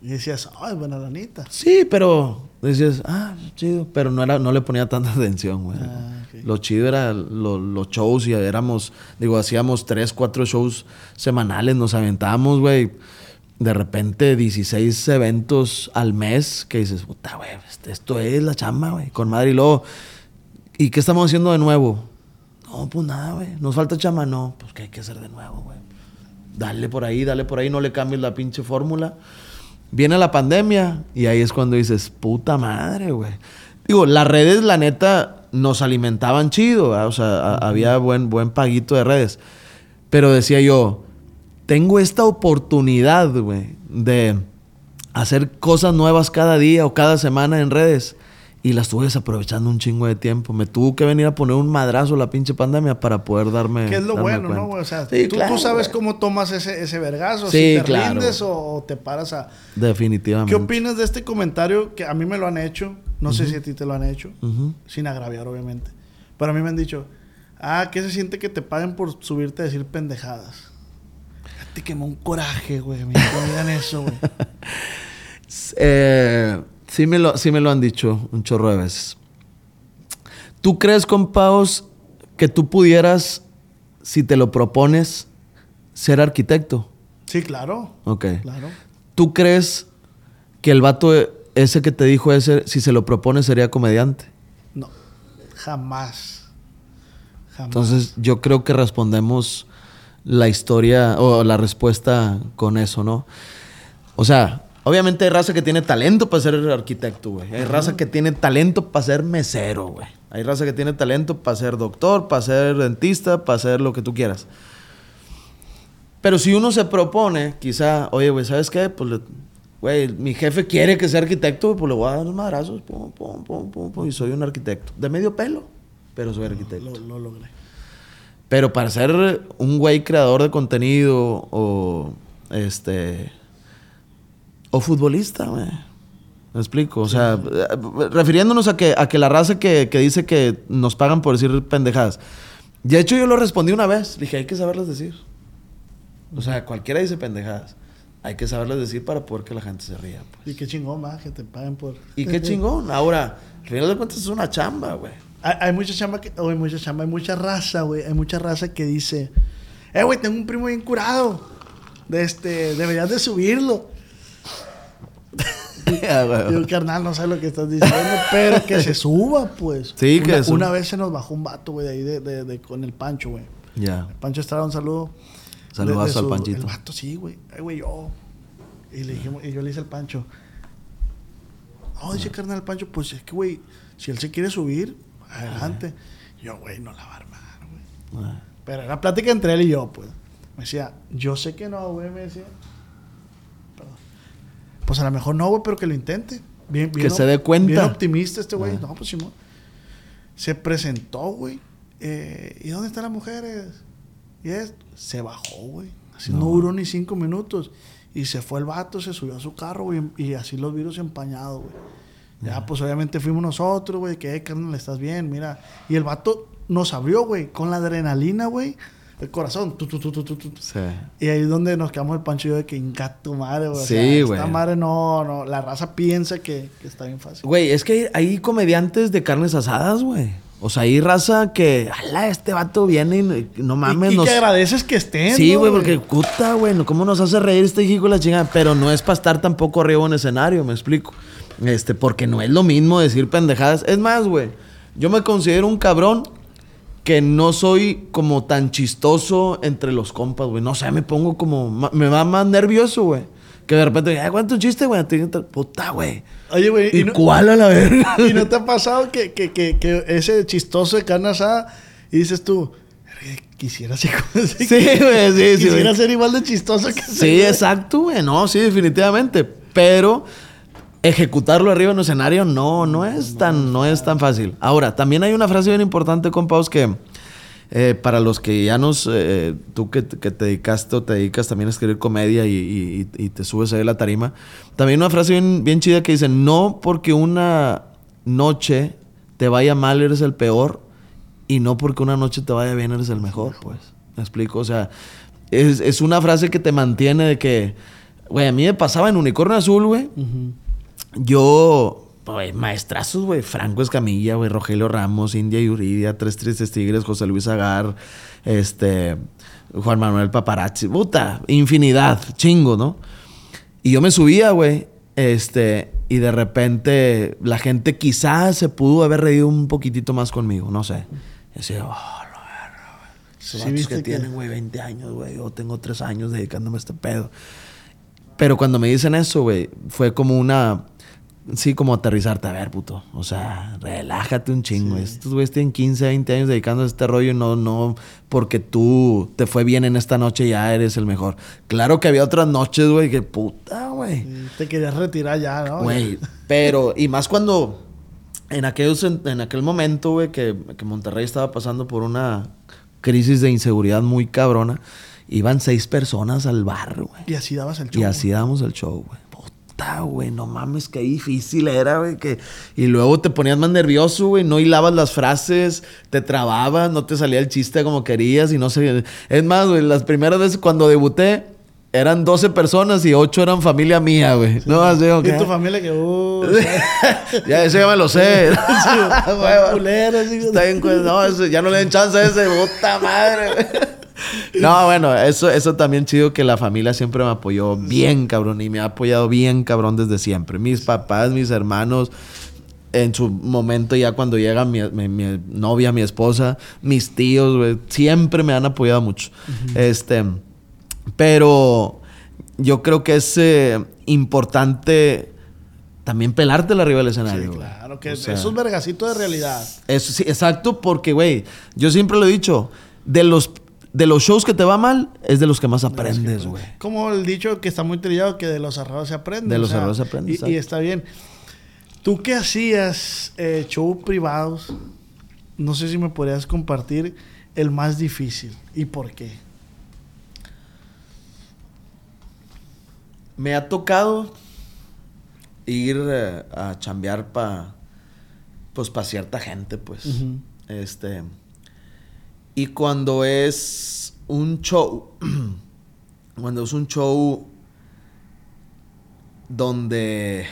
Y decías, ay, buena lanita. Sí, pero decías, ah, chido. Pero no, era, no le ponía tanta atención, güey. Ah, ok. Lo chido era lo- los shows y éramos, digo, hacíamos tres, cuatro shows semanales, nos aventábamos, güey. De repente 16 eventos al mes que dices, puta, güey, este- esto es la chamba, güey, con madre. Y luego, ¿y qué estamos haciendo de nuevo? No, pues nada, güey, nos falta chamba, no, pues ¿qué hay que hacer de nuevo, güey? Dale por ahí, dale por ahí, no le cambies la pinche fórmula. Viene la pandemia y ahí es cuando dices, puta madre, güey. Digo, las redes, la neta, nos alimentaban chido, ¿verdad? o sea, a- había buen, buen paguito de redes. Pero decía yo, tengo esta oportunidad, güey, de hacer cosas nuevas cada día o cada semana en redes. Y la estuve desaprovechando un chingo de tiempo. Me tuvo que venir a poner un madrazo la pinche pandemia para poder darme. Que es lo bueno, cuenta. ¿no, güey? O sea, Sí, tú, claro, tú sabes güey. cómo tomas ese, ese vergazo. Sí, si te claro. rindes o, te paras a... Definitivamente. ¿Qué opinas de este comentario que a mí me lo han hecho? No sé si a ti te lo han hecho. Sin agraviar, obviamente. Pero a mí me han dicho, ah, ¿qué se siente que te paguen por subirte a decir pendejadas? Te quemó un coraje, güey. me digan eso, güey. Eh, sí, me lo, sí me lo han dicho un chorro de veces. ¿Tú crees, compaos, que tú pudieras, si te lo propones, ser arquitecto? Sí, claro. Ok. Claro. ¿Tú crees que el vato ese que te dijo ese, si se lo propone, sería comediante? No. Jamás. Jamás. Entonces, yo creo que respondemos la historia o la respuesta con eso, ¿no? O sea, obviamente hay raza que tiene talento para ser arquitecto, güey. Hay raza que tiene talento para ser mesero, güey. Hay raza que tiene talento para ser doctor, para ser dentista, para ser lo que tú quieras. Pero si uno se propone, quizá, oye, güey, ¿sabes qué? Pues, le- güey, mi jefe quiere que sea arquitecto, pues le voy a dar los madrazos, pum, pum, pum, pum, pum, y soy un arquitecto. De medio pelo, pero soy arquitecto. Lo, lo logré. Pero para ser un güey creador de contenido o este o futbolista, güey. Me explico. O sea, refiriéndonos a que, a que la raza que, que dice que nos pagan por decir pendejadas. De hecho, yo lo respondí una vez. Dije, hay que saberlas decir. O sea, cualquiera dice pendejadas. Hay que saberlas decir para poder que la gente se ría. pues. Y qué chingón, va, que te paguen por... Y qué chingón. Ahora, al final de cuentas es una chamba, güey. Hay, hay mucha chamba que... oh, hay mucha chamba, hay mucha raza, güey. Hay mucha raza que dice... Eh, güey, tengo un primo bien curado. De este... Deberías de subirlo. Ah, güey. Digo, carnal, no sé lo que estás diciendo, pero que se suba, pues. Sí, una, que se- Una vez se nos bajó un vato, güey, de ahí de, de- de- con el Pancho, güey. Ya. Pancho Estrada, un saludo. Saludazo al Panchito. El vato, sí, güey. Ay, güey, yo. Y, le dijimos, y yo le hice al Pancho. No, dice carnal al Pancho, pues es que, güey, si él se quiere subir, adelante. Yo, güey, no la va a armar, güey. Ah. Pero era plática entre él y yo, pues. Me decía, yo sé que no, güey, me decía. Perdón. Pues a lo mejor no, güey, pero que lo intente. Bien, bien Que se dé cuenta. Bien optimista este güey. Ah. No, pues Simón. Se presentó, güey. Eh, ¿Y dónde están las mujeres? Y es, se bajó, güey. Así no. No. duró ni cinco minutos. Y se fue el vato, se subió a su carro, güey. Y así los virus empañados, güey. Ya, pues obviamente fuimos nosotros, güey. Que, "Eh, carnal, estás bien, mira. Y el vato nos abrió, güey. Con la adrenalina, güey. El corazón. tu, tu, tu, tu, tu, tu. Sí. Y ahí es donde nos quedamos el pancho y yo de que inga tu madre, güey. O Sí, sea, güey. Esta madre no, no. La raza piensa que, que está bien fácil. Güey, es que hay, hay comediantes de carnes asadas, güey. O sea, hay raza que, ala, este vato viene y no- no mames, y, y nos... que agradeces que estén. Sí, ¿no, güey, porque puta, güey, no- ¿cómo nos hace reír este hijo de la chingada? Pero no es para estar tampoco arriba en escenario, me explico. Este, porque no es lo mismo decir pendejadas. Es más, güey, yo me considero un cabrón que no soy como tan chistoso entre los compas, güey. No sé, me pongo como, me va más nervioso, güey. Que de repente, ay, cuánto chiste, güey. Puta, güey. Oye, güey. ¿Y no- cuál a la verga? ¿Y no te ha pasado que, que, que, que ese chistoso de carne asada y dices tú, "Verga, quisiera ser ese- Sí, güey, sí, Quisiera ser igual de chistoso que ese Sí, güey". exacto, güey. No, sí, definitivamente. Pero ejecutarlo arriba en un escenario no, no es tan, no es tan fácil. Ahora, también hay una frase bien importante, compadres, que eh, para los que ya nos, eh, tú que, que te dedicaste o te dedicas también a escribir comedia y, y- y- y te subes ahí a la tarima, también una frase bien, bien chida que dice, no porque una noche te vaya mal eres el peor y no porque una noche te vaya bien eres el mejor, pues. ¿Me explico? O sea, es, es una frase que te mantiene de que, güey, a mí me pasaba en Unicornio Azul, güey. Yo, güey, maestrazos, güey. Franco Escamilla, güey. Rogelio Ramos, India Yuridia, Tres Tristes Tigres, José Luis Agar, este, Juan Manuel Paparazzi. Puta, infinidad, chingo, ¿no? Y yo me subía, güey. Este, y de repente la gente quizás se pudo haber reído un poquitito más conmigo, no sé. Y decía, oh, la verga, güey. Sí, que que- tienen, güey, 20 años, güey. Yo tengo 3 años dedicándome a este pedo. Pero cuando me dicen eso, güey, fue como una. Sí, como aterrizarte. A ver, puto. O sea, relájate un chingo. Estos güeyes tienen 15, 20 años dedicándose a este rollo y no, no porque tú te fue bien en esta noche ya eres el mejor. Claro que había otras noches, güey, que puta, güey. Te querías retirar ya, ¿no? Güey, pero, y más cuando en, aquellos, en aquel momento, güey, que, que Monterrey estaba pasando por una crisis de inseguridad muy cabrona, iban seis personas al bar, güey. Y así dabas el show. Y así damos el show, güey. Puta, güey, no mames, qué difícil era, güey. Que... Y luego te ponías más nervioso, güey. No hilabas las frases, te trababas, no te salía el chiste como querías y no sé. Es más, güey, las primeras veces cuando debuté eran 12 personas y 8 eran familia mía, güey. No, así como Y tu familia que, uh, ya, ese ya me lo sé. Está bien, no, ya no le den chance a ese, puta madre. güey. No, bueno, eso, eso también chido que la familia siempre me apoyó bien, cabrón, y me ha apoyado bien, cabrón, desde siempre. Mis papás, mis hermanos, en su momento ya cuando llega mi, mi- mi novia, mi esposa, mis tíos, güey, siempre me han apoyado mucho. Este, pero yo creo que es eh, importante también pelártela arriba del escenario. Sí, claro, que O sea, esos vergacitos de realidad. eso sí, exacto, porque, güey, yo siempre lo he dicho, de los, de los shows que te va mal, es de los que más aprendes, güey. Como el dicho que está muy trillado, que de los errores se aprende. De o los sea, errores se aprende, Y, y está bien. ¿Tú qué hacías, eh, show privados? No sé si me podrías compartir el más difícil y por qué. Me ha tocado ir eh, a chambear para pues para cierta gente, pues. Este y cuando es un show cuando es un show donde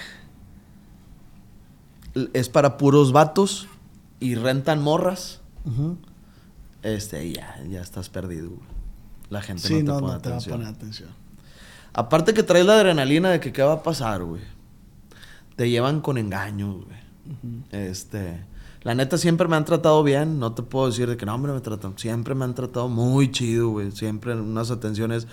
es para puros vatos y rentan morras, este ya ya estás perdido. güey. La gente Sí, no te no, pone no te va a poner atención. Aparte que traes la adrenalina de que qué va a pasar, güey. te llevan con engaños, güey. Este, la neta siempre me han tratado bien, no te puedo decir de que no, hombre, me tratan, siempre me han tratado muy chido, güey, siempre unas atenciones.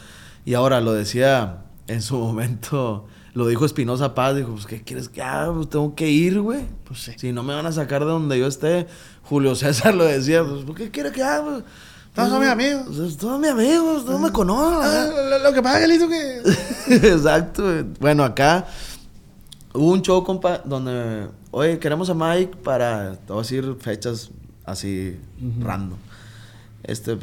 Y ahora lo decía en su momento, lo dijo Espinosa Paz, dijo, pues, ¿qué quieres que haga? Pues tengo que ir, güey. Pues sí. Si no me van a sacar de donde yo esté. Julio César lo decía, pues, ¿qué quiere que haga? Todos son mis amigos. Pues, todos mis amigos, no me conocen. Ah, lo, lo que pasa es que le hizo que. Exacto. güey. Bueno, acá hubo un show, compa, donde, oye, queremos a Mike para, te voy a decir fechas así random. Este,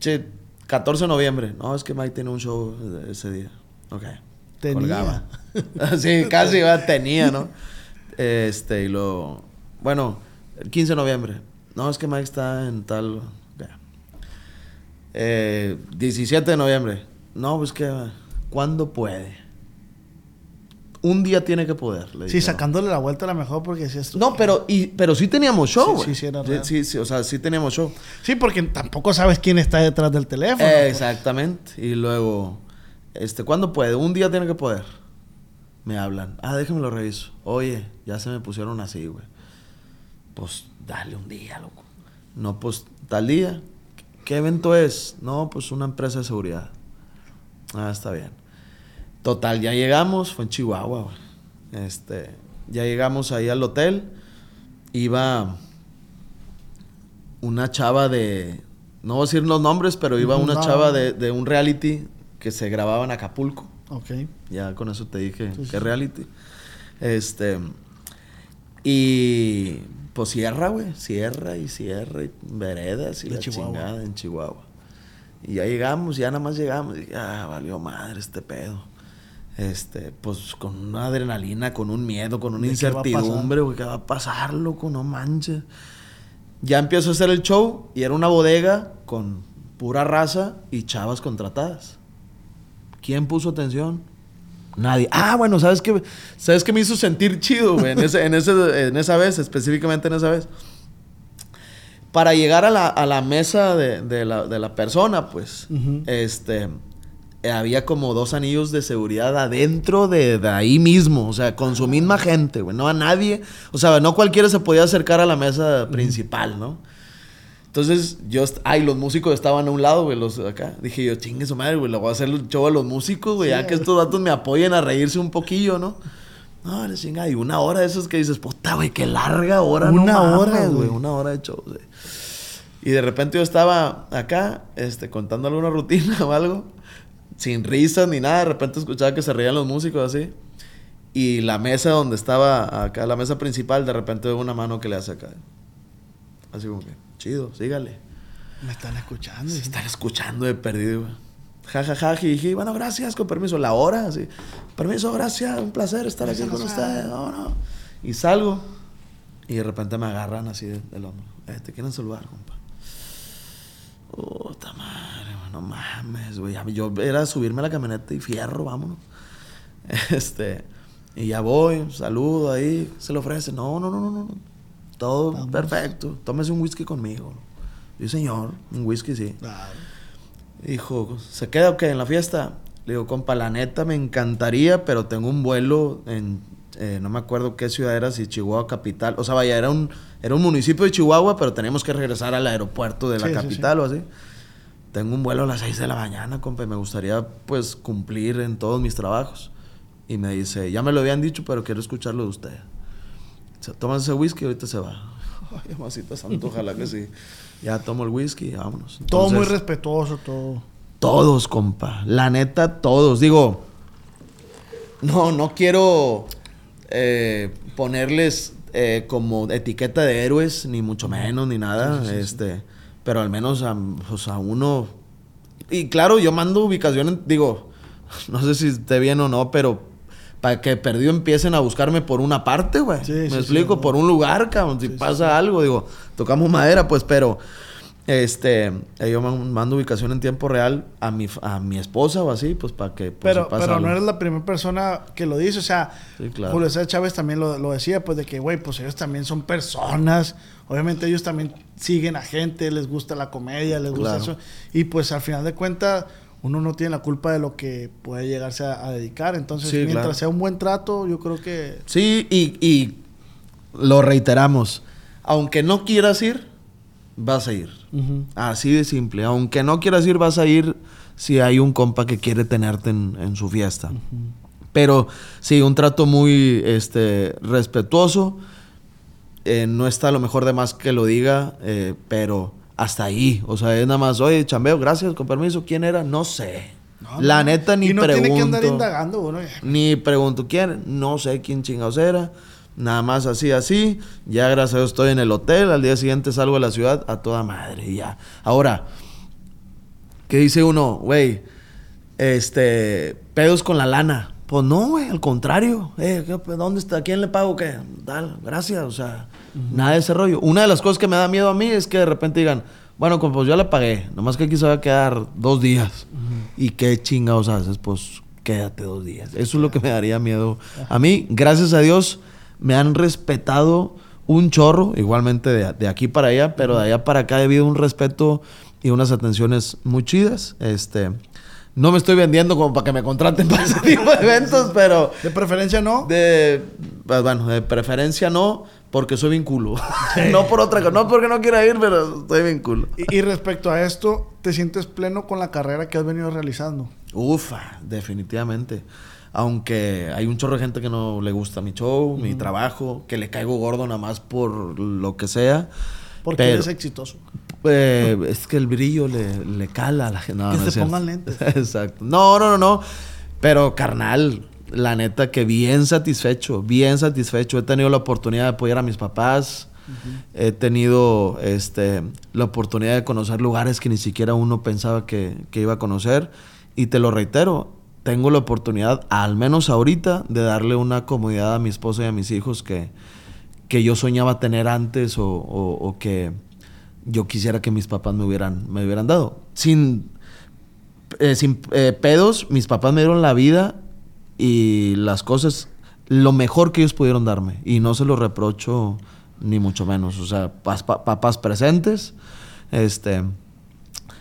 che, 14 de noviembre. No, es que Mike tiene un show ese día. Ok. Tenía. Colgaba. sí, casi va, tenía, ¿no? Este, y lo. Bueno, el 15 de noviembre. No, es que Mike está en tal. ya. Eh, 17 de noviembre. No, pues que. ¿Cuándo puede? Un día tiene que poder. le Sí, sacándole la vuelta a la mejor porque si es. No, pero, y, pero sí teníamos show, Sí, güey. sí, sí, era real. sí, sí, o sea, sí teníamos show. Sí, porque tampoco sabes quién está detrás del teléfono. Eh, pues. exactamente. Y luego, este, ¿cuándo puede? Un día tiene que poder. Me hablan. Ah, déjame lo reviso. Oye, ya se me pusieron así, güey. Pues dale un día, loco. No, pues tal día. ¿Qué evento es? No, pues una empresa de seguridad. Ah, está bien. Total, ya llegamos, fue en Chihuahua, güey. Este, ya llegamos ahí al hotel. Iba una chava de. No voy a decir los nombres, pero iba una No. chava de, de un reality que se grababa en Acapulco. Ok. Ya con eso te dije Sí, que sí. reality. Este. Y. Pues cierra, güey. Cierra y cierra. Y veredas y De la Chihuahua. chingada en Chihuahua. Y ya llegamos, ya nada más llegamos. Y dije, ah, valió madre este pedo. Este, pues con una adrenalina, con un miedo, con una incertidumbre, güey. ¿Qué va a pasar, loco? No manches. Ya empiezo a hacer el show y era una bodega con pura raza y chavas contratadas. ¿Quién puso atención? Nadie. Ah, bueno, ¿sabes qué? ¿Sabes qué me hizo sentir chido, güey? En, ese, en, ese, en esa vez, específicamente en esa vez. Para llegar a la, a la mesa de, de la, de la persona, pues, este, había como dos anillos de seguridad adentro de, de ahí mismo, o sea, con su misma gente, güey, no a nadie, o sea, no cualquiera se podía acercar a la mesa principal, ¿no? Entonces, yo, ay, los músicos estaban a un lado, güey, los acá. Dije yo, chingue su madre, güey, le voy a hacer el show a los músicos, güey, ya que estos datos me apoyen a reírse un poquillo, ¿no? No, la chingada, y una hora de esos que dices, puta, güey, qué larga hora, no Una hora, güey. Una hora de show, güey. Y de repente yo estaba acá, este, contando alguna rutina o algo, sin risas ni nada, de repente escuchaba que se reían los músicos así. Y la mesa donde estaba acá, la mesa principal, de repente veo una mano que le hace acá. Así como que, chido, sígale. Me están escuchando. Se están escuchando de perdido, güey. Ja, ja, ja, jiji. Bueno, gracias, con permiso. La hora, así. Permiso, gracias, un placer estar aquí con ustedes. No, no. Y salgo. Y de repente me agarran así de- del hombro. Eh, te quieren saludar, compa. Puta madre, güey, no mames, güey. Yo era subirme a la camioneta y fierro, vámonos. Este. Y ya voy, saludo ahí. Se le ofrece. No, no, no, no, no. Todo perfecto. Tómese un whisky conmigo. Sí, señor. Un whisky, sí. Ah, Dijo, ¿se queda o qué en la fiesta? Le digo, compa, la neta me encantaría, pero tengo un vuelo en, eh, no me acuerdo qué ciudad era, si Chihuahua capital. O sea, vaya, era un, era un municipio de Chihuahua, pero teníamos que regresar al aeropuerto de la Sí, sí, capital o así. Tengo un vuelo a las 6 de la mañana, compa, y me gustaría, pues, cumplir en todos mis trabajos. Y me dice, ya me lo habían dicho, pero quiero escucharlo de usted. Se toma ese whisky y ahorita se va. Ay, mamacita santa, ojalá que sí. Ya tomo el whisky y vámonos. todo muy respetuoso, todo. todos, compa. La neta, todos. Digo, no, no quiero eh, ponerles eh, como etiqueta de héroes, ni mucho menos, ni nada. este, Pero al menos a, pues, a uno. Y claro, yo mando ubicaciones, digo, no sé si esté bien o no, pero para que perdido empiecen a buscarme por una parte, güey. Sí, Me sí, explico, por un lugar, cabrón. Si pasa algo, digo, tocamos madera, pues, pero. Este, eh, yo man- mando ubicación en tiempo real a mi, a mi esposa o así, pues para que. pues, Pero, si pasa pero no eres la primera persona que lo dice. O sea, Sí, claro. Julio César Chávez también lo, lo decía, pues de que, güey, pues ellos también son personas. Obviamente ellos también siguen a gente, les gusta la comedia, les gusta Claro. eso. Y pues al final de cuentas, uno no tiene la culpa de lo que puede llegarse a, a dedicar. Entonces, Sí, mientras claro. sea un buen trato, yo creo que... Sí, y, y lo reiteramos. Aunque no quieras ir, vas a ir. Ujú. Así de simple. Aunque no quieras ir, vas a ir si hay un compa que quiere tenerte en, en su fiesta. Pero sí, un trato muy este, respetuoso. Eh, no está a lo mejor de más que lo diga, eh, pero hasta ahí. O sea, es nada más, oye, chambeo, gracias, con permiso. ¿Quién era? No sé. No, La neta ni y no pregunto. tiene que andar indagando uno. Ni pregunto quién, no sé quién chingados era. Nada más así, así. Ya gracias a Dios estoy en el hotel. Al día siguiente salgo de la ciudad a toda madre. y ya. Ahora, ¿qué dice uno? Güey, este, pedos con la lana. Pues no, güey, al contrario. Eh, ¿qué- pues, ¿Dónde está? ¿A quién le pago? ¿Qué? Tal, gracias. O sea, nada de ese rollo. Una de las cosas que me da miedo a mí es que de repente digan, bueno, pues yo le pagué. Nomás que aquí se va a quedar dos días. ¿Y qué chingados haces? Pues quédate dos días. Eso es lo que me daría miedo. A mí, gracias a Dios, me han respetado un chorro, igualmente de, de aquí para allá, pero de allá para acá he habido un respeto y unas atenciones muy chidas. Este, no me estoy vendiendo como para que me contraten para ese tipo de eventos, pero De preferencia no. de, pues, bueno, de preferencia no, porque soy bien culo. no por otra cosa, no porque no quiera ir, pero estoy bien culo. Y, y respecto a esto, ¿te sientes pleno con la carrera que has venido realizando? Ufa, definitivamente. Aunque hay un chorro de gente que no le gusta mi show, mi trabajo, que le caigo gordo nada más por lo que sea. Porque Pero- eres exitoso. Eh, es que el brillo le, le cala a la gente. No, Que no se pongan lentes. Exacto. No, no, no, no. Pero, carnal, la neta que bien satisfecho, bien satisfecho. He tenido la oportunidad de apoyar a mis papás. He tenido este, la oportunidad de conocer lugares que ni siquiera uno pensaba que, que iba a conocer. Y te lo reitero, tengo la oportunidad, al menos ahorita, de darle una comodidad a mi esposa y a mis hijos que, que yo soñaba tener antes o, o- o que yo quisiera que mis papás me hubieran, me hubieran dado. Sin, eh, sin eh, pedos, mis papás me dieron la vida y las cosas, lo mejor que ellos pudieron darme. Y no se lo reprocho ni mucho menos. O sea, papás presentes, este,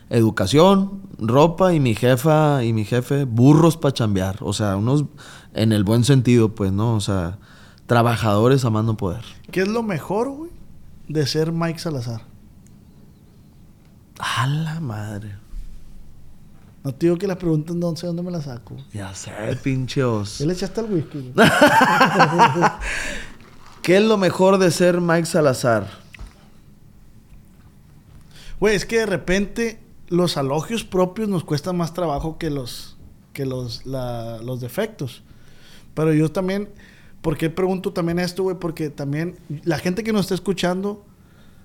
educación, ropa y mi jefa y mi jefe, burros para chambear. O sea, unos, en el buen sentido, pues, ¿no? O sea, trabajadores amando poder. ¿Qué es lo mejor, güey, de ser Mike Salazar? A la madre. No te digo que las preguntas no sé dónde me las saco. Ya sé, pincheos. ¿Qué le echaste al whisky? ¿Qué es lo mejor de ser Mike Salazar? Güey, es que de repente los alogios propios nos cuestan más trabajo que los que los, la- los defectos. Pero yo también, ¿por qué pregunto también esto, güey? Porque también la gente que nos está escuchando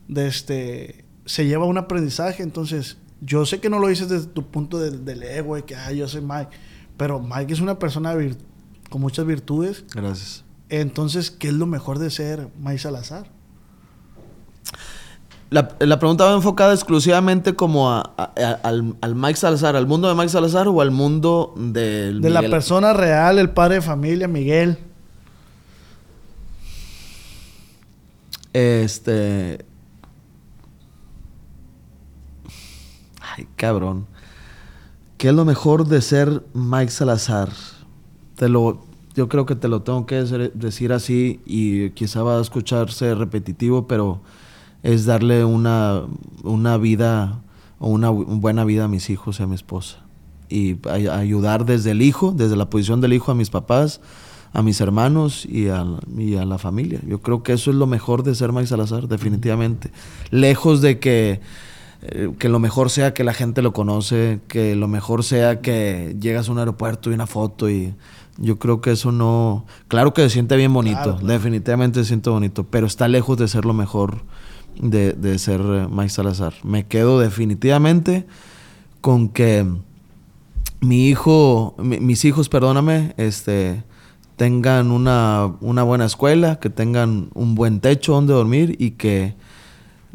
de este, se lleva un aprendizaje. Entonces, yo sé que no lo dices desde tu punto de- del ego, de que "Ay, yo soy Mike. Pero Mike es una persona con muchas virtudes. Gracias. Entonces, ¿qué es lo mejor de ser Mike Salazar? La, la pregunta va enfocada exclusivamente como a- a- a- al, al Mike Salazar, al mundo de Mike Salazar o al mundo del De la Miguel? persona real, el padre de familia, Miguel. Este. Ay, cabrón. ¿Qué es lo mejor de ser Mike Salazar? Te lo, yo creo que te lo tengo que decir- así y quizá va a escucharse repetitivo, pero es darle una, una vida o una bu- buena vida a mis hijos y a mi esposa. Y ay- ayudar desde el hijo, desde la posición del hijo a mis papás, a mis hermanos y a, y a la familia. Yo creo que eso es lo mejor de ser Mike Salazar, definitivamente. Lejos de que, eh, que lo mejor sea que la gente lo conoce, que lo mejor sea que llegas a un aeropuerto y una foto y yo creo que eso no... Claro que se siente bien bonito, Claro, claro. definitivamente se siente bonito, pero está lejos de ser lo mejor de, de ser eh, Mike Salazar. Me quedo definitivamente con que mi hijo, mi- mis hijos, perdóname, este, tengan una, una buena escuela, que tengan un buen techo donde dormir y que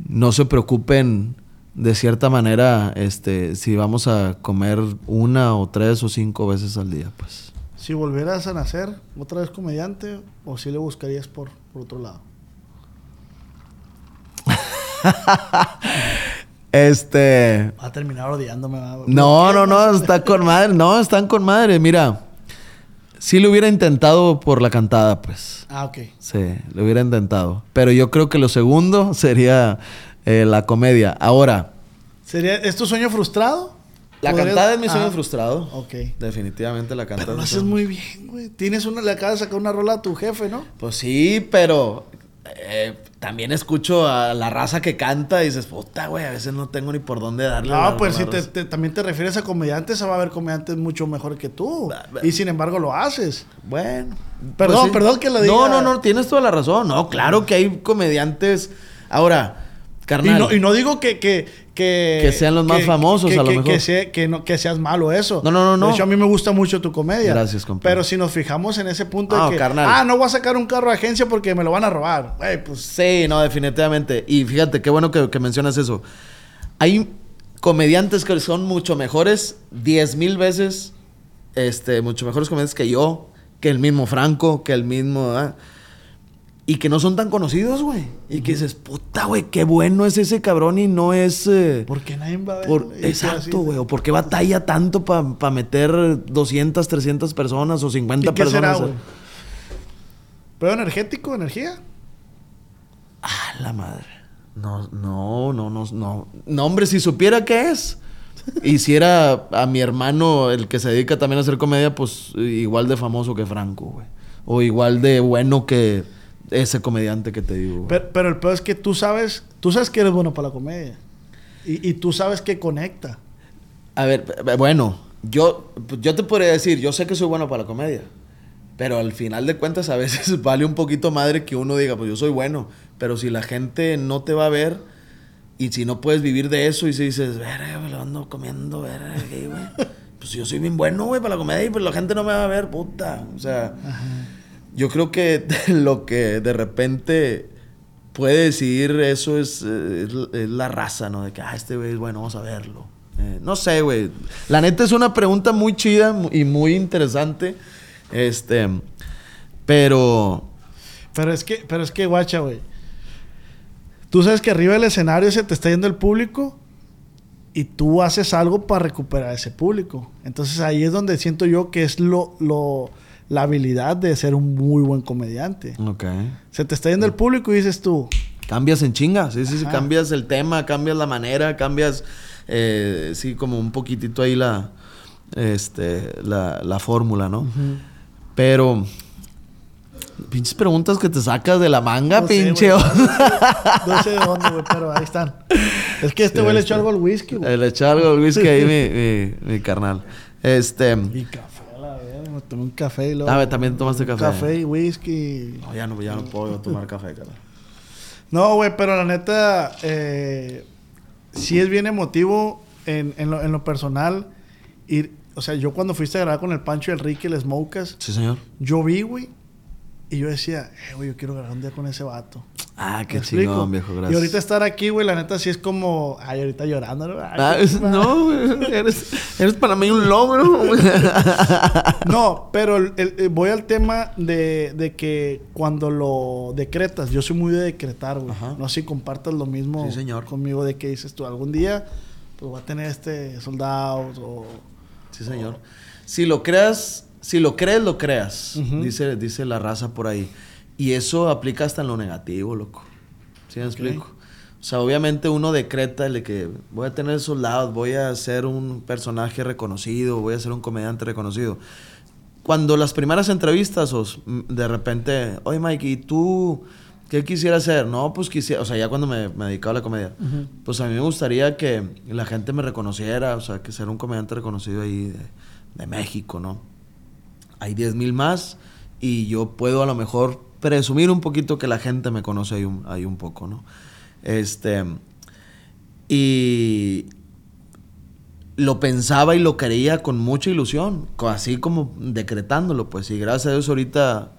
no se preocupen de cierta manera, este, si vamos a comer una o tres o cinco veces al día, pues. Si volvieras a nacer, otra vez comediante, o si le buscarías por, por otro lado. Este. Va a terminar odiándome. va. No, no, no, está con madre. No, están con madre. Mira, sí lo hubiera intentado por la cantada, pues. Ah, ok. Sí, lo hubiera intentado. Pero yo creo que lo segundo sería eh, la comedia. Ahora, ¿Sería, ¿Es tu sueño frustrado? la ¿Podrías- cantada es mi sueño Ah, frustrado. Ok. Definitivamente la cantada. Pero lo haces muy bien, güey. Tienes una, le acabas de sacar una rola a tu jefe, ¿no? Pues sí, pero eh, también escucho a la raza que canta y dices, puta, güey, a veces no tengo ni por dónde darle. No, pues si te, raza". te- también te refieres a comediantes, va a haber comediantes mucho mejor que tú. Bah, bah. Y sin embargo lo haces. Bueno. Perdón, perdón que lo diga. No, no, no, tienes toda la razón. No, claro que hay comediantes. Ahora, Y no, y no digo que, que, que, Que sean los más famosos, a lo mejor. Que, sea- que no, que seas malo eso. No, no, no, no. De hecho, a mí me gusta mucho tu comedia. Gracias, compadre. Pero si nos fijamos en ese punto No, de que, carnal. ah, no voy a sacar un carro de agencia porque me lo van a robar. Güey, pues Sí, no, definitivamente. Y fíjate, qué bueno que, mencionas eso. Hay comediantes que son mucho mejores, diez mil veces, este, mucho mejores comediantes que yo, que el mismo Franco, que el mismo... ah, Y que no son tan conocidos, güey. Y que dices, puta, güey, qué bueno es ese cabrón y no es... eh, porque nadie va a ver. por- exacto, güey. O por qué batalla tanto para meter 200, 300 personas o 50 ¿Y qué será, personas. güey? ¿Pedo energético, energía? Ah, la madre. No, no, no, no, no. No, hombre, si supiera qué es. Hiciera a mi hermano, el que se dedica también a hacer comedia, pues igual de famoso que Franco, güey. O igual de bueno que ese comediante que te digo. Pero, pero el peor es que tú sabes, tú sabes que eres bueno para la comedia. Y, y tú sabes que conecta. A ver, bueno, yo, yo te podría decir, yo sé que soy bueno para la comedia. Pero al final de cuentas, a veces vale un poquito madre que uno diga, pues yo soy bueno. Pero si la gente no te va a ver y si no puedes vivir de eso y si dices, verga, me lo ando comiendo, verga, ¿qué, güey. Pues yo soy bien bueno, güey, para la comedia y pues la gente no me va a ver, puta. O sea, yo creo que lo que de repente puede decidir eso es, eh, es es la raza, ¿no? De que, ah, este güey es bueno, vamos a verlo. Eh, no sé, güey. La neta es una pregunta muy chida y muy interesante. Este, pero... Pero es que, pero es que, guacha, güey. Tú sabes que arriba del escenario se te está yendo el público y tú haces algo para recuperar ese público. Entonces ahí es donde siento yo que es lo, lo, la habilidad de ser un muy buen comediante. Ok. Se te está yendo el público y dices tú, Cambias en chinga, sí, sí, sí, cambias el tema, cambias la manera, cambias, eh, sí, como un poquitito ahí la, este, la, la fórmula, ¿no? Pero, pinches preguntas que te sacas de la manga, No sé, pinche. güey. no sé de dónde, güey, pero ahí están. Es que este Sí, güey le ahí echó algo al whisky, güey. Le eché algo al whisky ahí, mi, mi, mi carnal. Este, Y café. Me tomé un café y luego... Ah, también tomaste café. Café y whisky. no, ya no, ya no puedo tomar café, carnal. No, güey, pero la neta, eh, sí es bien emotivo en, en lo, en lo personal. Ir, o sea, yo cuando fuiste a grabar con el Pancho y el Ricky, el Smokas, Sí, señor. yo vi, güey, y yo decía, eh, güey, yo quiero grabar un día con ese vato. Ah, ¿Me qué chingón, viejo, gracias. Y ahorita estar aquí, güey, la neta sí es como, ay, ahorita llorando, ¿no? Ay, Ah, es- no, güey, eres, eres para mí un logro. güey. No, pero el- el- el- voy al tema de, de que cuando lo decretas, yo soy muy de decretar, güey. Ajá. No sé si compartas lo mismo Sí, señor. conmigo de que dices tú, algún día, pues voy a tener este soldados o... Sí, señor. Si lo creas, si lo crees, lo creas. Dice, dice la raza por ahí. Y eso aplica hasta en lo negativo, loco. ¿Sí me explico? O sea, obviamente uno decreta el de que voy a tener soldados, voy a ser un personaje reconocido, voy a ser un comediante reconocido. Cuando las primeras entrevistas, os, de repente, oye Mike, ¿y tú qué quisieras hacer? No, pues quisiera, o sea, ya cuando me, me dedicaba a la comedia, pues a mí me gustaría que la gente me reconociera, o sea, que ser un comediante reconocido ahí de, de México, ¿no? Hay 10 mil más y yo puedo a lo mejor presumir un poquito que la gente me conoce ahí un, ahí un poco, ¿no? Este. Y lo pensaba y lo creía con mucha ilusión, así como decretándolo, pues, y gracias a Dios ahorita,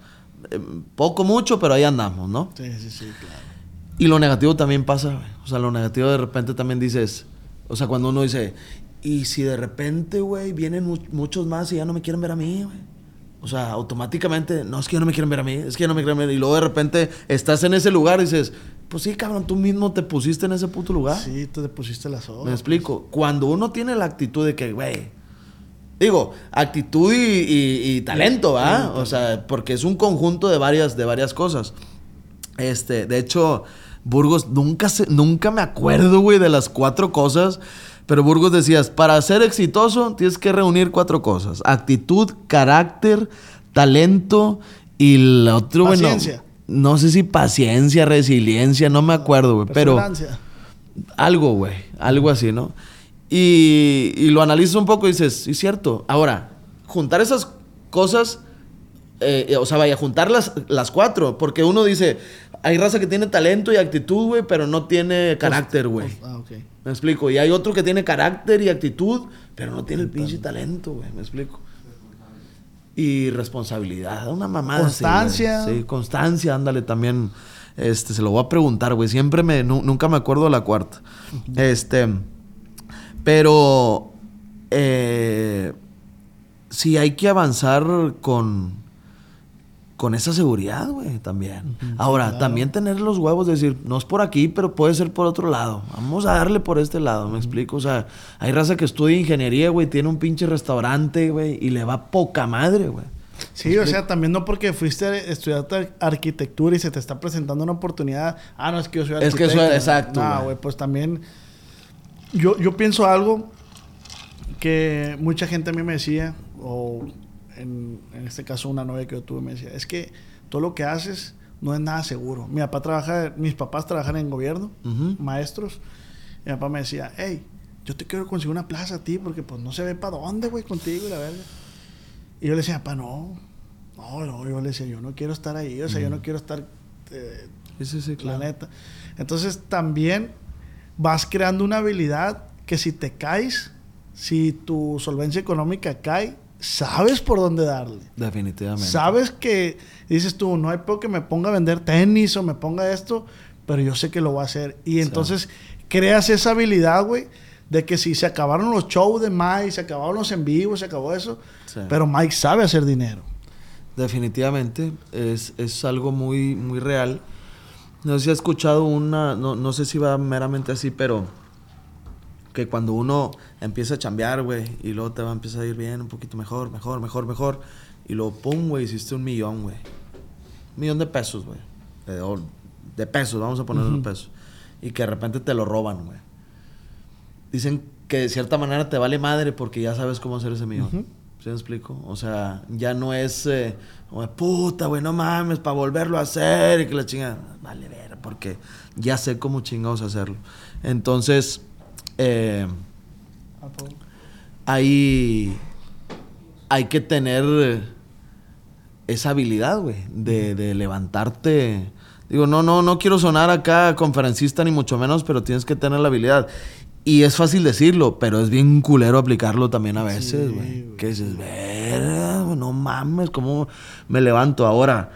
eh, poco, mucho, pero ahí andamos, ¿no? Sí, sí, sí, claro. Y lo negativo también pasa, güey. O sea, lo negativo de repente también dices, o sea, cuando uno dice, y si de repente, güey, vienen mu- muchos más y ya no me quieren ver a mí, güey. O sea, automáticamente, no, es que ya no me quieren ver a mí, es que ya no me quieren ver. Y luego de repente estás en ese lugar y dices, pues sí, cabrón, tú mismo te pusiste en ese puto lugar. Sí, tú te pusiste la soga. Me explico. Cuando uno tiene la actitud de que, güey, digo, actitud y, y- y talento, ¿va? O sea, porque es un conjunto de varias, de varias cosas. Este, de hecho, Burgos, nunca, se, nunca me acuerdo, güey, de las cuatro cosas. Pero Burgos decías, para ser exitoso tienes que reunir cuatro cosas. Actitud, carácter, talento y el otro, bueno... Paciencia. No sé si paciencia, resiliencia, no me acuerdo, güey. Pero algo, güey. Algo así, ¿no? Y, y lo analizas un poco y dices, sí, es cierto. Ahora, juntar esas cosas, eh, eh, o sea, vaya, juntar las, las cuatro, porque uno dice, hay raza que tiene talento y actitud, güey, pero no tiene carácter, güey. Ah, ok. Me explico. Y hay otro que tiene carácter y actitud, pero no tiene el pinche talento, güey. Me explico. Y responsabilidad, una mamada. así. Constancia. sí, constancia, ándale también. Este, se lo voy a preguntar, güey. Siempre me, nu- nunca me acuerdo de la cuarta. Este, pero, eh, sí hay que avanzar con, con esa seguridad, güey, también. Ahora, también tener los huevos de decir, no es por aquí, pero puede ser por otro lado. Vamos a darle por este lado, ¿me explico? O sea, hay raza que estudia ingeniería, güey, tiene un pinche restaurante, güey, y le va poca madre, güey. Sí, o sea, también no porque fuiste a estudiar ar- arquitectura y se te está presentando una oportunidad. Ah, no, es que yo soy Es arquitecto. que soy- exacto, güey. güey, pues también. Yo, yo pienso algo que mucha gente a mí me decía, o en, en este caso una novia que yo tuve me decía, es que todo lo que haces no es nada seguro. Mi papá trabaja, mis papás trabajan en gobierno, Ujú. maestros. Mi papá me decía, hey, yo te quiero conseguir una plaza a ti porque pues no se ve para dónde, güey, contigo y la verga. Y yo le decía, papá, no. No, no, yo le decía, yo no quiero estar ahí, o sea, yo no quiero estar, eh, Sí, sí, sí, la neta. Entonces también vas creando una habilidad que si te caes, si tu solvencia económica cae, sabes por dónde darle. Definitivamente. Sabes que dices tú, no hay por que me ponga a vender tenis o me ponga esto, pero yo sé que lo voy a hacer. Y entonces creas esa habilidad, güey, de que si se acabaron los shows de Mike, se acabaron los en vivo, se acabó eso, Sí. pero Mike sabe hacer dinero. Definitivamente, es, es algo muy, muy real. No sé si ha escuchado una, no, no sé si va meramente así, pero que cuando uno empieza a chambear, güey, y luego te va a empezar a ir bien, un poquito mejor, mejor, mejor, mejor, y luego, pum, güey, hiciste un millón, güey. Un millón de pesos, güey. De, de pesos, vamos a ponerlo en pesos. Y que de repente te lo roban, güey. Dicen que de cierta manera te vale madre porque ya sabes cómo hacer ese millón. ¿Sí me explico? O sea, ya no es eh, como puta, güey, no mames, para volverlo a hacer y que la chinga. Vale, ver, porque ya sé cómo chingados hacerlo. Entonces, eh, hay, hay que tener esa habilidad, güey, de, de levantarte. Digo, no, no, no quiero sonar acá conferencista ni mucho menos, pero tienes que tener la habilidad. Y es fácil decirlo, pero es bien culero aplicarlo también a veces, güey. que dices, verga, no mames, ¿cómo me levanto ahora?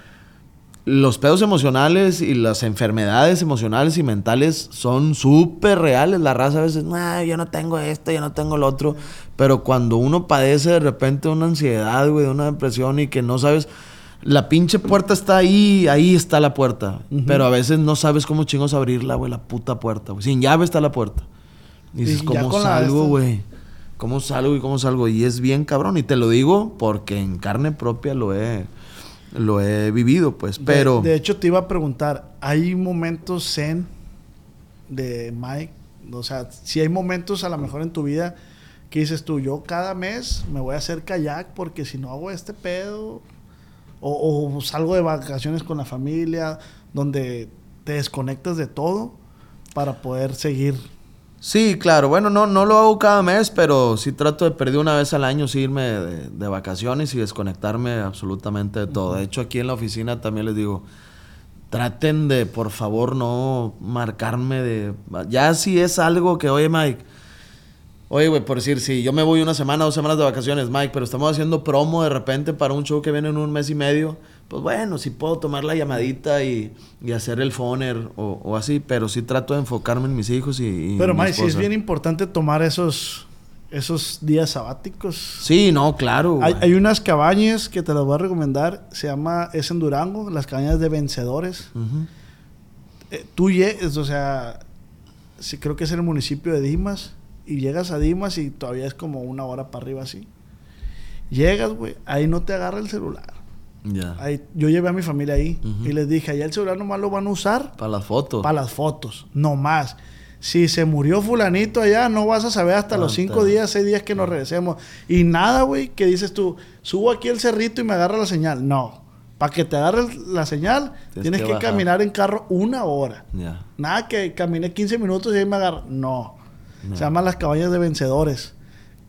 Los pedos emocionales y las enfermedades emocionales y mentales son súper reales. La raza a veces, nah, yo no tengo esto, yo no tengo lo otro. Pero cuando uno padece de repente una ansiedad, güey, una depresión y que no sabes, la pinche puerta está ahí, ahí está la puerta. Pero a veces no sabes cómo chingos abrirla, güey, la puta puerta, güey. Sin llave está la puerta. Y dices, Y ¿cómo salgo, güey? ¿Cómo salgo y cómo salgo? Y es bien cabrón. Y te lo digo porque en carne propia lo he, lo he vivido, pues. De- Pero... De, hecho, te iba a preguntar, ¿hay momentos zen de Mike? O sea, si hay momentos a lo mejor en tu vida que dices tú, yo cada mes me voy a hacer kayak porque si no hago este pedo, o, o salgo de vacaciones con la familia, donde te desconectas de todo para poder seguir. Sí, claro. Bueno, no, no lo hago cada mes, pero sí trato de perder una vez al año, sí irme de, de vacaciones y desconectarme absolutamente de todo. De hecho, aquí en la oficina también les digo, traten de, por favor, no marcarme de... Ya si es algo que, oye, Mike, oye, güey, por decir, si yo me voy una semana, dos semanas de vacaciones, Mike, pero estamos haciendo promo de repente para un show que viene en un mes y medio, pues bueno, sí puedo tomar la llamadita y, y hacer el phoner o, o así, pero sí trato de enfocarme en mis hijos y... y Pero Mike, sí es bien importante tomar esos, esos días sabáticos. Sí, no, claro. Hay, unas cabañas que te las voy a recomendar. Se llama, es en Durango, las cabañas de vencedores. Eh, tú llegas, o sea, sí, creo que es en el municipio de Dimas. Y llegas a Dimas y todavía es como una hora para arriba así. Llegas, güey, ahí no te agarra el celular. Ahí, yo llevé a mi familia ahí y les dije, allá el celular nomás lo van a usar Para las fotos. para las fotos, no más. Si se murió fulanito allá, no vas a saber hasta los Tanta. cinco días, seis días que nos regresemos. Y nada, güey, que dices tú, subo aquí el cerrito y me agarra la señal. No. Para que te agarre la señal, Tienes tienes que caminar en carro una hora. Nada que caminé 15 minutos y ahí me agarra. No. No. Se llaman las cabañas de vencedores.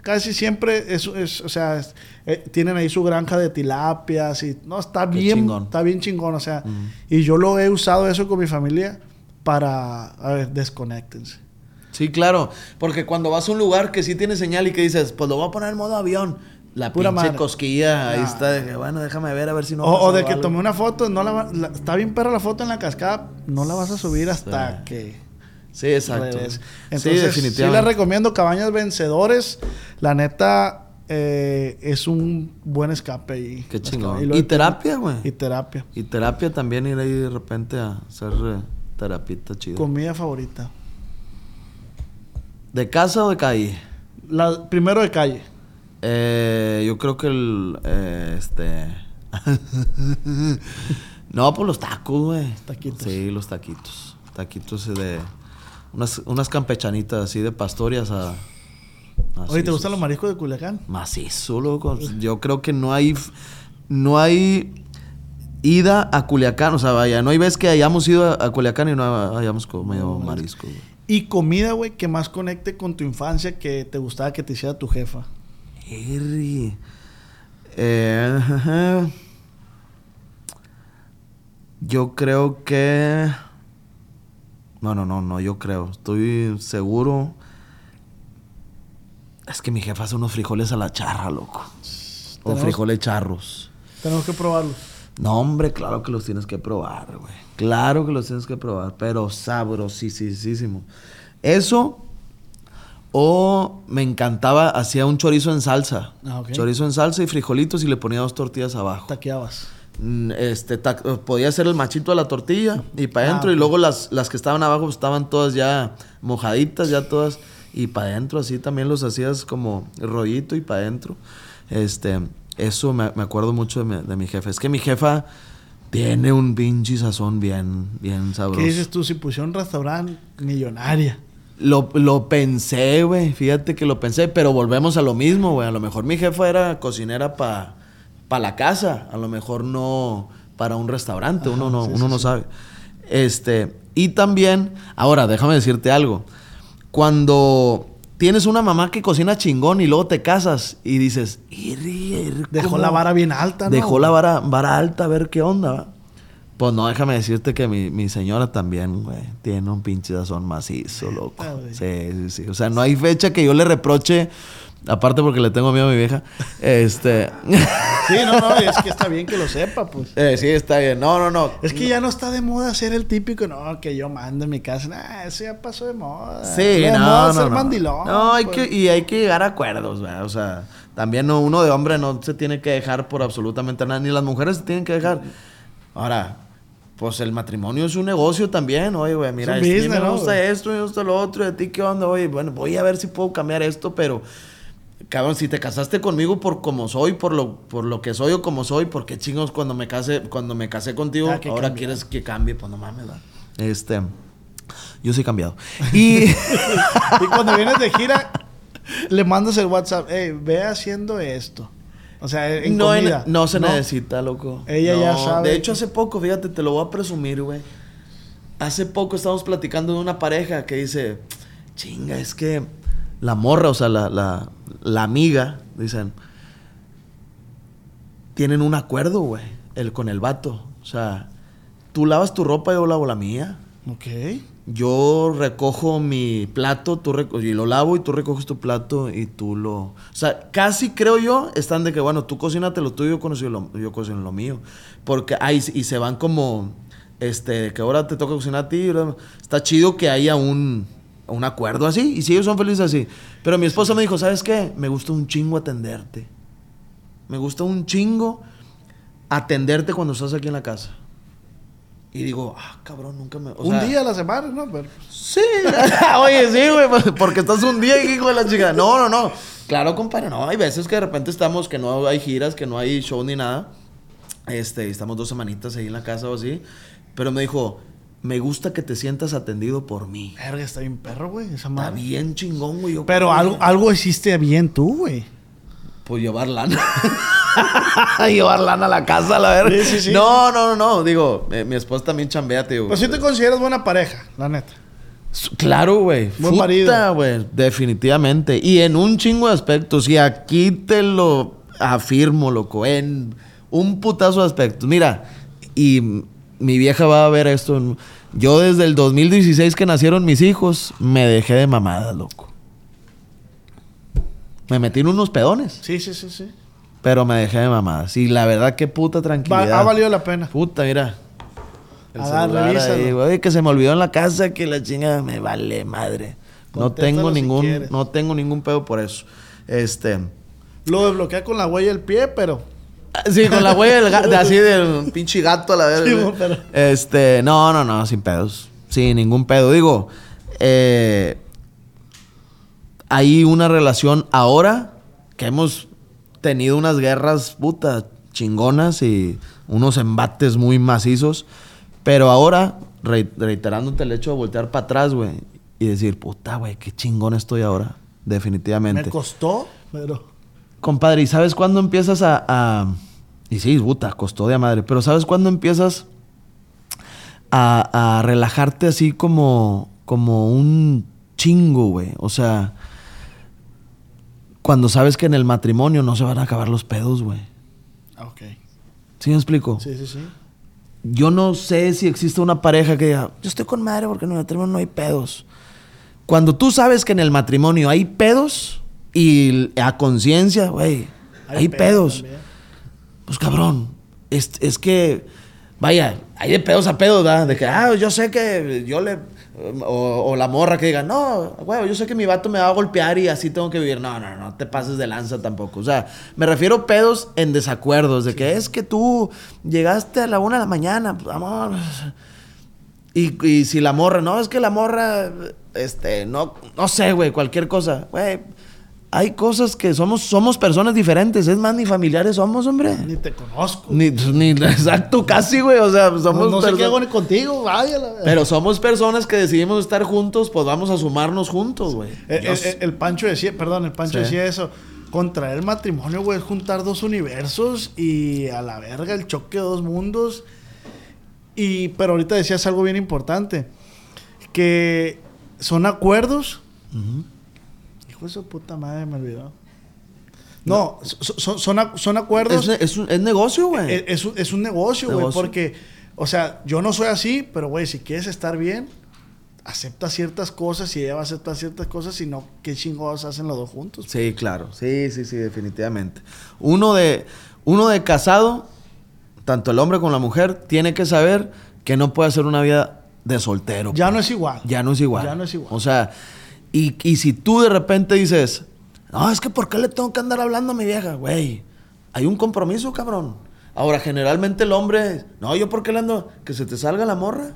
Casi siempre es, es- o sea, es- eh, tienen ahí su granja de tilapias y no está Qué bien, chingón. está bien chingón, o sea, y yo lo he usado eso con mi familia para, a ver, desconéctense. Sí, claro. Porque cuando vas a un lugar que sí tiene señal y que dices, pues lo voy a poner en modo avión. La Pura pinche madre. cosquilla ahí Nah. está. De que, bueno, déjame ver a ver si no. o, o de que algo. tomé una foto, no la, la- está bien perra la foto en la cascada, no la vas a subir hasta Sí. que Sí, exacto. sí, Entonces, sí, definitivamente. les recomiendo Cabañas Vencedores. La neta, eh, es un buen escape ahí. Qué chingón. Y terapia, güey. Y terapia. Y terapia también ir ahí de repente a hacer eh, terapita chida. Comida favorita. ¿De casa o de calle? La, primero de calle. Eh, yo creo que el. eh, este. no, pues los tacos, güey. Taquitos. Sí, los taquitos. Taquitos de. Unas, unas campechanitas así de pastorias a. Oye, ¿te gustan los mariscos de Culiacán? Macizo, loco. Yo creo que no hay. No hay ida a Culiacán. O sea, vaya, no hay vez que hayamos ido a, a Culiacán y no hayamos comido marisco, güey. Y comida, güey, que más conecte con tu infancia que te gustaba que te hiciera tu jefa. Harry. Eh, yo creo que. No, no, no, no, yo creo. Estoy seguro. Es que mi jefa hace unos frijoles a la charra, loco. O frijoles charros. Tenemos que probarlo. No, hombre, claro que los tienes que probar, güey. Claro que los tienes que probar, pero sabrosísimo. Eso, o me encantaba, hacía un chorizo en salsa. Ah. Chorizo en salsa y frijolitos y le ponía dos tortillas abajo. Taqueabas. Mm, Este, ta- podía hacer el machito a la tortilla y para Ah, adentro y ok. luego las, las que estaban abajo pues, estaban todas ya mojaditas, ya todas y para adentro así también los hacías como rollito y para adentro. Este, eso me, me acuerdo mucho de mi, de mi jefa. Es que mi jefa tiene un pinche sazón bien, bien sabroso. ¿Qué dices tú? Si pusieron un restaurante millonaria. Lo, lo pensé, güey. Fíjate que lo pensé, pero volvemos a lo mismo, güey. A lo mejor mi jefa era cocinera para pa la casa. A lo mejor no para un restaurante. uno no, sí, uno sí, no sí. sabe. Este, y también, ahora, déjame decirte algo. Cuando tienes una mamá que cocina chingón y luego te casas y dices, "Irri, irri, Dejó ¿cómo?". la vara bien alta, ¿no? Dejó la vara, vara alta a ver qué onda. Pues no, déjame decirte que mi, mi señora también, güey, tiene un pinche sazón macizo, loco. Sí, sí, sí. O sea, no hay fecha que yo le reproche, aparte porque le tengo miedo a mi vieja. Este. Sí, no, no, es que está bien que lo sepa, pues. eh, sí, está bien. No, no, no. Es que ya no está de moda ser el típico, no, que yo mando en mi casa. Nah, eso ya pasó de moda. Sí, de no, moda no, ser no. mandilón. No, hay pues. que, y hay que llegar a acuerdos, güey. O sea, también no- uno de hombre no se tiene que dejar por absolutamente nada, ni las mujeres se tienen que dejar. Ahora, pues el matrimonio es un negocio también, oye, güey, mira, Es un este, business, me ¿no, gusta esto, me gusta lo otro, ¿y a ti qué onda? Oye, bueno, voy a ver si puedo cambiar esto, pero cabrón, si te casaste conmigo por como soy, por lo, por lo que soy o como soy, ¿por qué chingos cuando me casé, cuando me casé contigo, Ah, ahora cambie. quieres que cambie? Pues no mames, ¿verdad? Este, yo soy cambiado. Y Y cuando vienes de gira, le mandas el WhatsApp, hey, ve haciendo esto. O sea, en no, en- comida. no se necesita, loco. Ella ya No, sabe. De hecho, hace poco, fíjate, te lo voy a presumir, güey. Hace poco estábamos platicando de una pareja que dice, chinga, es que la morra, o sea, la, la, la amiga, dicen, tienen un acuerdo, güey, el, con el vato. O sea, tú lavas tu ropa, yo lavo la mía. Ok. Yo recojo mi plato, tú y lo lavo y tú recoges tu plato y tú lo... O sea, casi creo yo están de que, bueno, tú cocínate lo tuyo, yo cocino lo, yo cocino lo mío. Porque ahí y se van como, este, que ahora te toca cocinar a ti. Está chido que haya un, un acuerdo así. Y si ellos son felices así. Pero mi esposa me dijo, ¿sabes qué? Me gusta un chingo atenderte. Me gusta un chingo atenderte cuando estás aquí en la casa. Y digo, ah, cabrón, nunca me... o un sea, día a la semana, ¿no? Pero, Sí. Oye, sí, güey, pues, porque estás un día, hijo de la chica. No, no, no. Claro, compadre, no. Hay veces que de repente estamos, que no hay giras, que no hay show ni nada. Este, estamos dos semanitas ahí en la casa o así. Pero me dijo, me gusta que te sientas atendido por mí. verga, está bien perro, güey. Esa Está madre. bien chingón, güey. Yo, Pero güey, algo, algo hiciste bien tú, güey. Pues llevar lana. llevar lana a la casa, la verdad. Sí, sí, sí. No, no, no, no. Digo, eh, mi esposa también chambea, tío. Pues sí te consideras buena pareja, la neta. Claro, güey. Buen marido. güey. Definitivamente. Y en un chingo de aspectos. Y aquí te lo afirmo, loco. En un putazo de aspectos. Mira, y mi vieja va a ver esto. Yo desde el 2016 que nacieron mis hijos, me dejé de mamada, loco. Me metí en unos pedones. Sí, sí, sí, sí. Pero me dejé de mamadas. Y la verdad, qué puta Va- tranquilidad. ha valido la pena. Puta, mira. El A dar, celular revísalo. ahí, güey, que se me olvidó en la casa que la chinga me vale madre. No tengo ningún, no tengo ningún pedo por eso. Este, Lo desbloquea con la huella del pie, pero. Sí, con la huella del ga- de así del pinche gato a la vez. Sí, güey. pero- Este, no, no, no, sin pedos. Sin ningún pedo. Digo, eh, hay una relación ahora que hemos tenido unas guerras puta chingonas y unos embates muy macizos. Pero ahora, re- reiterándote el hecho de voltear para atrás, güey, y decir, puta, güey, qué chingón estoy ahora. Definitivamente. Me costó, pero. Compadre, ¿y sabes cuándo empiezas a, a- Y sí, puta, costó de a madre. Pero ¿sabes cuándo empiezas a, a relajarte así como, como un chingo, güey? O sea, cuando sabes que en el matrimonio no se van a acabar los pedos, güey. Ah, Ok. ¿Sí me explico? Sí, sí, sí. Yo no sé si existe una pareja que diga, yo estoy con madre porque en el matrimonio no hay pedos. Cuando tú sabes que en el matrimonio hay pedos y a conciencia, güey, hay, pedos. Pues cabrón, es, es que, vaya, hay de pedos a pedos, ¿verdad? De que, ah, yo sé que yo le. O, o la morra que diga, no, güey, yo sé que mi vato me va a golpear y así tengo que vivir. No, no, no te pases de lanza tampoco. O sea, me refiero a pedos en desacuerdos, de que es que tú llegaste a la una de la mañana, pues, amor. Y, y si la morra, no, es que la morra, este, no, no sé, güey, cualquier cosa. Güey, hay cosas que somos, somos personas diferentes. Es más, ni familiares somos, hombre. Ni te conozco. Ni, ni exacto, casi, güey. O sea, somos no, no sé qué hago ni contigo, vaya la Pero somos personas que decidimos estar juntos, pues vamos a sumarnos juntos, güey. El, Yo el- s- el Pancho decía, perdón, el Pancho Sí. decía eso. Contraer matrimonio, güey, es juntar dos universos y a la verga el choque de dos mundos. Y, pero ahorita decías algo bien importante. Que son acuerdos. Hijo de su puta madre, me olvidó. No, so- so- son, a- son acuerdos. es, es un- es negocio, güey. Es, es un, es un negocio, güey, porque, o sea, yo no soy así, pero, güey, si quieres estar bien, acepta ciertas cosas y ella va a aceptar ciertas cosas, si no, ¿qué chingados hacen los dos juntos? Sí, claro. Sí, sí, sí, definitivamente. Uno de, uno de casado, tanto el hombre como la mujer, tiene que saber que no puede hacer una vida de soltero. Ya no es igual. Ya no es igual. Ya no es igual. O sea, y, y si tú de repente dices, no, es que ¿por qué le tengo que andar hablando a mi vieja? Güey, hay un compromiso, cabrón. Ahora, generalmente el hombre, no, yo ¿por qué le ando? Que se te salga la morra.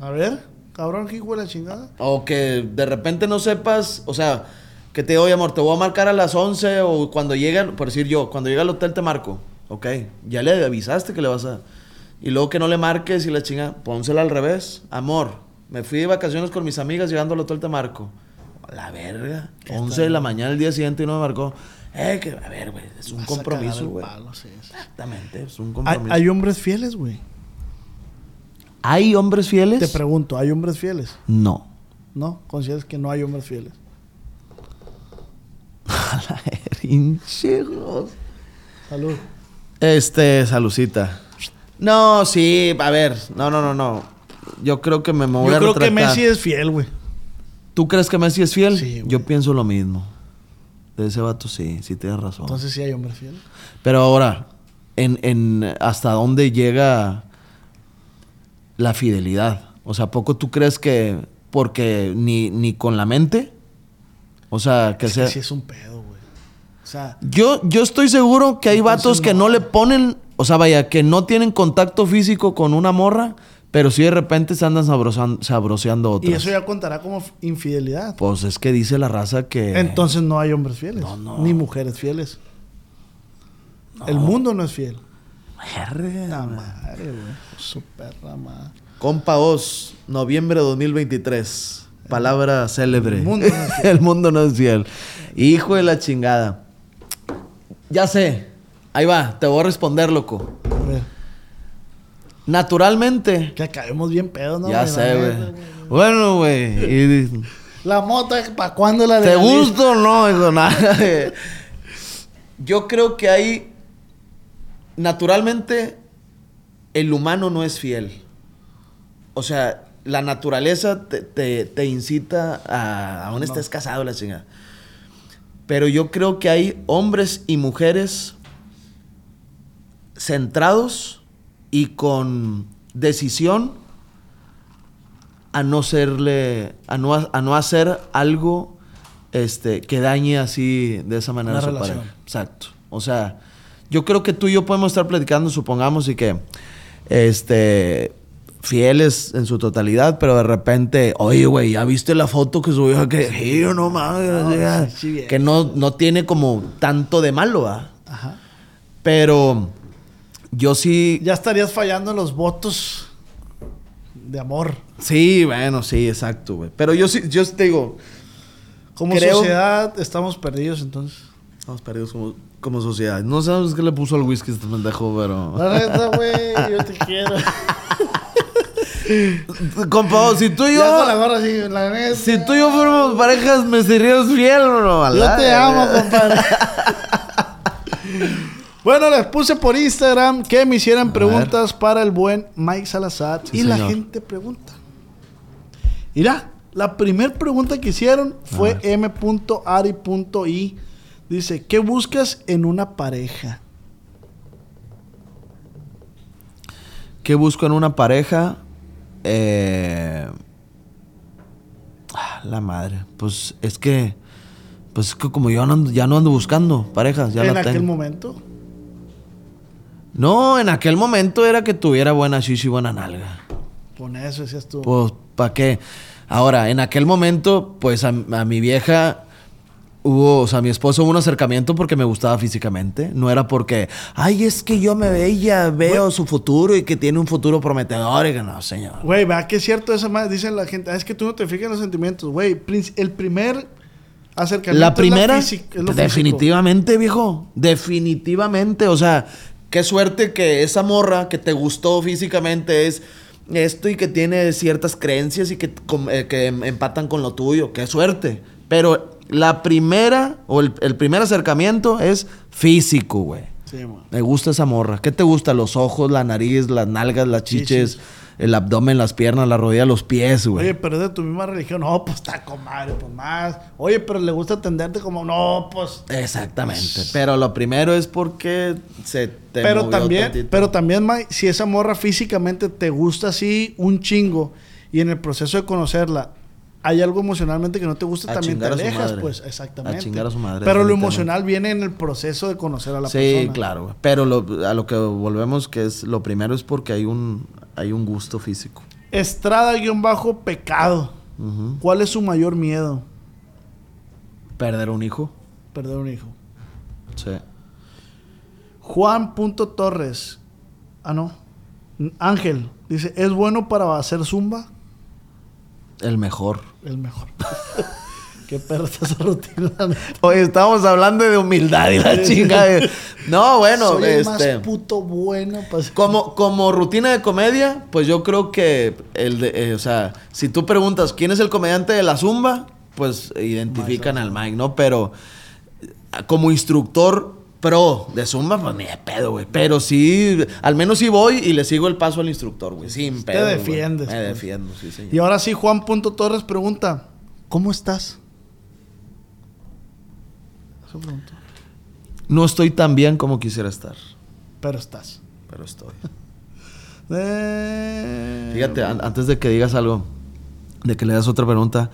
A ver, cabrón, ¿qué hijo de la chingada? O que de repente no sepas, o sea, que te oye, amor, te voy a marcar a las 11 o cuando llegue, por decir yo, cuando llegue al hotel te marco. Ok, ya le avisaste que le vas a... Y luego que no le marques y la chinga, pónsela al revés. Amor, me fui de vacaciones con mis amigas llegando al hotel te marco. La verga. 11 de la mañana el día siguiente y no me marcó. Eh, que, a ver, güey, es un compromiso, güey. palo, sí, sí. Exactamente, es un compromiso. hay hombres fieles, güey. ¿Hay hombres fieles? Te pregunto, ¿hay hombres fieles? no. ¿No? ¿Consideras que no hay hombres fieles? Salud. Este, salucita. No, sí, a ver, no, no, no, no. Yo creo que me, voy Yo a creo que. Messi es fiel, güey. ¿Tú crees que Messi es fiel? Sí. Yo pienso lo mismo. De ese vato sí, sí tienes razón. Entonces sí hay hombres fieles. Pero ahora, en, en hasta dónde llega la fidelidad. O sea, ¿a poco tú crees que porque ni, ni con la mente. O sea, que Es sea. que sí es un pedo, güey. O sea, Yo, yo estoy seguro que hay vatos que no le ponen, o sea, vaya, que no tienen contacto físico con una morra, pero sí de repente se andan sabroseando otras. y eso ya contará como infidelidad. Pues es que dice la raza que. Entonces no hay hombres fieles. No, no. Ni mujeres fieles. El mundo no es fiel. Verga, La madre, güey. Su perra madre. Compa Oz, noviembre de 2023. Palabra célebre. El mundo no es fiel. El mundo no es fiel. Hijo de la chingada. Ya sé. Ahí va, te voy a responder, loco. A ver. Naturalmente. Que acabemos bien pedos, ¿no? ya sé, güey. Bueno, güey. y- La mota, ¿para cuándo la ¿Te gusta o no? Nada. Yo creo que hay. Naturalmente, el humano no es fiel. O sea, la naturaleza te, te- te incita a. Aún estés casado, la chingada. Pero yo creo que hay hombres y mujeres centrados y con decisión a no serle, a no, a no hacer algo este, que dañe así de esa manera Una a su relación. pareja. Exacto. O sea, yo creo que tú y yo podemos estar platicando, supongamos, y que este fieles en su totalidad, pero de repente, oye, güey, ¿ya viste la foto que subió? Que, sí, no mames, o sea, sí, que no, no tiene como tanto de malo, ¿ah? Ajá. Pero yo sí, Ya estarías fallando en los votos de amor. sí, bueno, sí, exacto, güey. Pero yo sí, yo te digo, Como Creo- sociedad estamos perdidos entonces. Estamos perdidos como, como sociedad. No sabes qué le puso al whisky este pendejo, pero. La neta, güey, yo te quiero. Compa, si tú y Ya con la yo. gorra así, la neta. Si tú y yo fuéramos parejas, ¿me serías fiel o no? A Yo te amo, compadre. bueno, les puse por Instagram que me hicieran preguntas para el buen Mike Salazar. Sí, y la gente pregunta. Mira, la primera pregunta que hicieron fue m.ari.i. Dice, ¿qué buscas en una pareja? ¿Qué busco en una pareja? Eh... ah, La madre. Pues es que. Pues es que como yo no ando- ya no ando buscando parejas, ya en la aquel tengo. momento. No, en aquel momento era que tuviera buena shishi y buena nalga. Con eso decías tú. Pues, ¿para qué? Ahora, en aquel momento, pues a, a mi vieja hubo, o sea, a mi esposo hubo un acercamiento porque me gustaba físicamente. No era porque, ay, es que yo me veía, veo su futuro y que tiene un futuro prometedor y que no, señor. Güey, ¿verdad que es cierto eso más? Dicen la gente, "Ah, es que tú no te fijas en los sentimientos. Güey, el primer acercamiento La es primera, es lo definitivamente, viejo. Definitivamente. O sea, qué suerte que esa morra que te gustó físicamente es esto y que tiene ciertas creencias y que, eh, que em- empatan con lo tuyo. Qué suerte. Pero la primera o el, el primer acercamiento es físico, güey. Sí, man. Me gusta esa morra. ¿Qué te gusta? Los ojos, la nariz, las nalgas, las chiches, Chichis. El abdomen, las piernas, la rodilla, los pies, güey. Oye, pero es de tu misma religión. No, pues está comadre, pues más. Oye, pero le gusta atenderte como, no, pues. Exactamente. Pero lo primero es porque se te pero movió también, tantito. pero también, Mike, si esa morra físicamente te gusta así un chingo y en el proceso de conocerla hay algo emocionalmente que no te gusta, A también te alejas, pues, exactamente. A chingar a su madre, Pero lo emocional viene en el proceso de conocer a la sí, persona. claro. güey. Pero lo- a lo que volvemos que es lo primero es porque hay un hay un gusto físico. Estrada-pecado. Ujú. ¿Cuál es su mayor miedo? Perder un hijo. Perder un hijo. Sí. Juan.torres. Ah, no. Ángel. Dice, ¿es bueno para hacer zumba? El mejor. El mejor. Qué perra está esa rutina. Oye, estábamos hablando de humildad y la chinga. de- No, bueno, Soy el este. más puto bueno Como, como rutina de comedia, pues yo creo que el de, eh, o sea, si tú preguntas quién es el comediante de la zumba, pues identifican al Mike, ¿no? Pero eh, como instructor pro de zumba, pues ni de pedo, güey. Pero sí, al menos sí voy y le sigo el paso al instructor, güey. Sin Te pedo. güey. defiendes, Me pues. defiendo, sí, señor. Y ahora sí, Juan.torres pregunta, ¿cómo estás? Eso. No estoy tan bien como quisiera estar, Pero estás. pero estoy. Eh, Fíjate, an- antes de que digas algo, de que le das otra pregunta.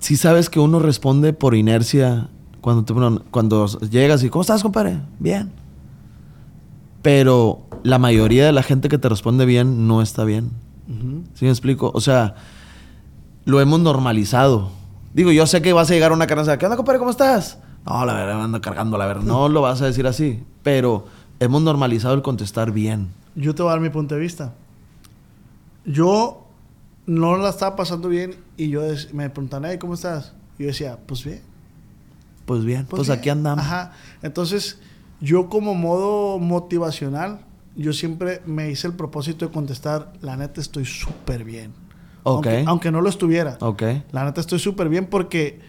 Si sabes que uno responde por inercia cuando, te, cuando llegas y, ¿cómo estás, compadre? Bien. Pero la mayoría de la gente que te responde bien no está bien. ¿Sí me explico? O sea, lo hemos normalizado. Digo, yo sé que vas a llegar a una casa, ¿qué onda, compadre? ¿Cómo estás? No, la verdad, ando cargando, la verdad. No lo vas a decir así. Pero hemos normalizado el contestar bien. Yo te voy a dar mi punto de vista. Yo no la estaba pasando bien y yo me preguntan, ¿cómo estás? Y yo decía, pues bien. Pues bien, pues, pues aquí andamos. Ajá. Entonces, yo como modo motivacional, yo siempre me hice el propósito de contestar, la neta estoy súper bien. Ok. Aunque, no lo estuviera. Ok. La neta estoy súper bien porque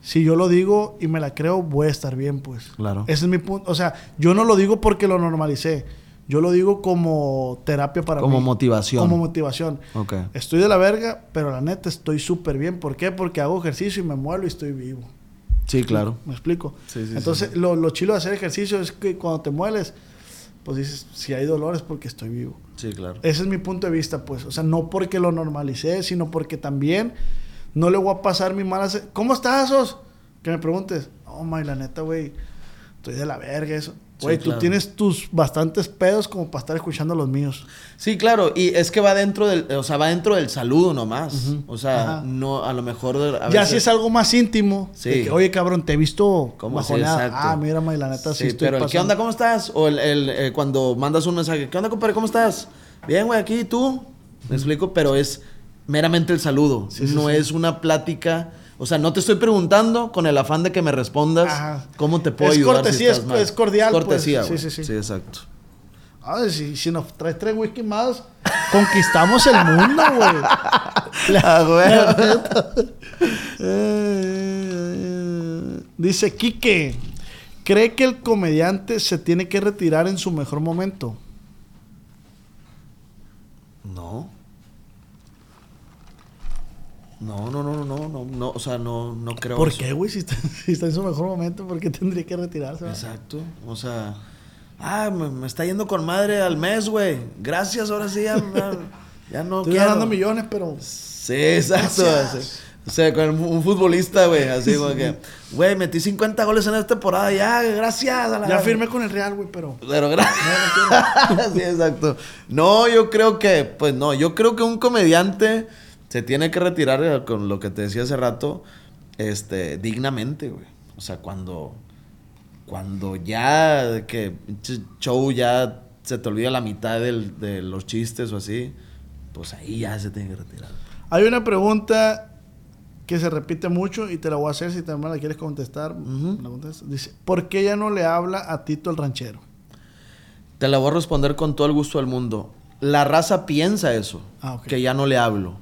si yo lo digo y me la creo, voy a estar bien, pues. Claro. Ese es mi punto. O sea, yo no lo digo porque lo normalicé. Yo lo digo como terapia para como motivación. Como motivación. Ok. Estoy de la verga, pero la neta estoy súper bien. ¿Por qué? Porque hago ejercicio y me muevo y estoy vivo. Sí, claro. ¿Me explico? Entonces, Lo, lo chilo de hacer ejercicio es que cuando te mueles, pues dices, si hay dolores porque estoy vivo. Sí, claro. Ese es mi punto de vista, pues. O sea, no porque lo normalicé, sino porque también no le voy a pasar mi mala... ¿Cómo estás, Os? Que me preguntes. Oh, my, la neta, güey. Estoy de la verga, eso. Güey, tú tienes tus bastantes pedos como para estar escuchando los míos. Sí, claro, y es que va dentro del, o sea, va dentro del saludo nomás. O sea, no, a lo mejor. ya si es algo más íntimo. Sí. oye, cabrón, te he visto como sí, Ah, mira, ma, la neta, sí, estoy Pero, ¿qué onda? ¿Cómo estás? O el, el eh, cuando mandas un mensaje, ¿qué onda, compadre? ¿Cómo estás? Bien, güey, aquí, ¿tú? Me explico, pero es meramente el saludo. no es una plática o sea, no te estoy preguntando con el afán de que me respondas cómo te puedo es ayudar. Cortesía, es, es, cordial. Es cortesía, pues. Sí, sí, sí. Sí, exacto. A ver, si, si nos traes tres whisky más, conquistamos el mundo, güey. La, Dice Quique, ¿cree que el comediante se tiene que retirar en su mejor momento? No. No, no, no, no, no, no, o sea, no, no creo. ¿Por qué, güey? Si está, si está, en su mejor momento, ¿por qué tendría que retirarse? Exacto, o sea, ah, me, está yendo con madre al mes, güey. Gracias, ahora sí, ya, ya no Estoy ganando millones, pero... Sí, exacto. O sea, con un futbolista, güey, así como que, güey, metí 50 goles en esta temporada, ya, gracias. ya firmé con el Real, güey, pero... Pero gracias. sí, exacto. No, yo creo que, pues no, yo creo que un comediante se tiene que retirar eh, con lo que te decía hace rato, este, dignamente, güey. O sea, cuando, cuando ya que show ya se te olvida la mitad de los chistes o así, pues ahí ya se tiene que retirar. Hay una pregunta que se repite mucho y te la voy a hacer si también la quieres contestar. Dice, ¿por qué ya no le habla a Tito el ranchero? Te la voy a responder con todo el gusto del mundo. La raza piensa eso, ah, que ya no le hablo.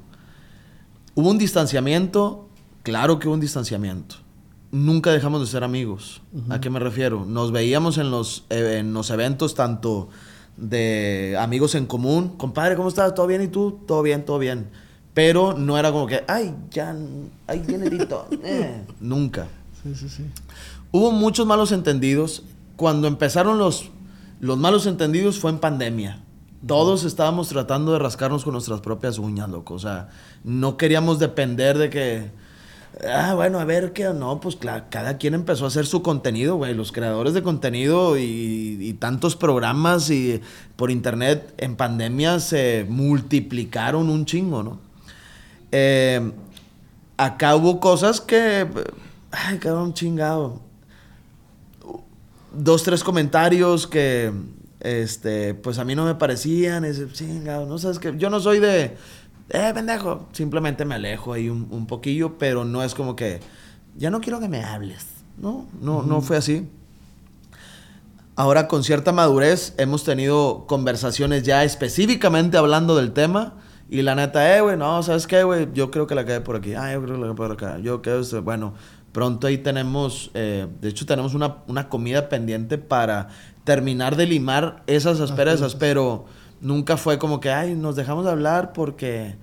Hubo un distanciamiento, claro que hubo un distanciamiento. Nunca dejamos de ser amigos. ¿A qué me refiero? Nos veíamos en los, eh, en los eventos tanto de amigos en común. Compadre, ¿cómo estás? ¿Todo bien? ¿Y tú? Todo bien, todo bien. Pero no era como que, ay, ya, ay, viene Tito. Eh, nunca. Sí, sí, sí. Hubo muchos malos entendidos. Cuando empezaron los, los malos entendidos fue en pandemia. Todos estábamos tratando de rascarnos con nuestras propias uñas, loco. O sea, no queríamos depender de que. Ah, bueno, a ver qué. No, pues cada quien empezó a hacer su contenido, güey. Los creadores de contenido y, tantos programas y por internet en pandemia se multiplicaron un chingo, ¿no? Eh, acá hubo cosas que. Ay, un chingado. Dos, tres comentarios que este, pues a mí no me parecían, no sabes que yo no soy de, eh, pendejo, simplemente me alejo ahí un, poquillo, pero no es como que, ya no quiero que me hables, no, no, no fue así. Ahora con cierta madurez hemos tenido conversaciones ya específicamente hablando del tema. Y la neta, eh, güey, no, ¿sabes qué, güey? Yo creo que la quedé por aquí. Ah, yo creo que la quedé por acá. Yo creo que, bueno, pronto ahí tenemos, eh, de hecho tenemos una, una, comida pendiente para terminar de limar esas asperezas, pero nunca fue como que, ay, nos dejamos de hablar porque,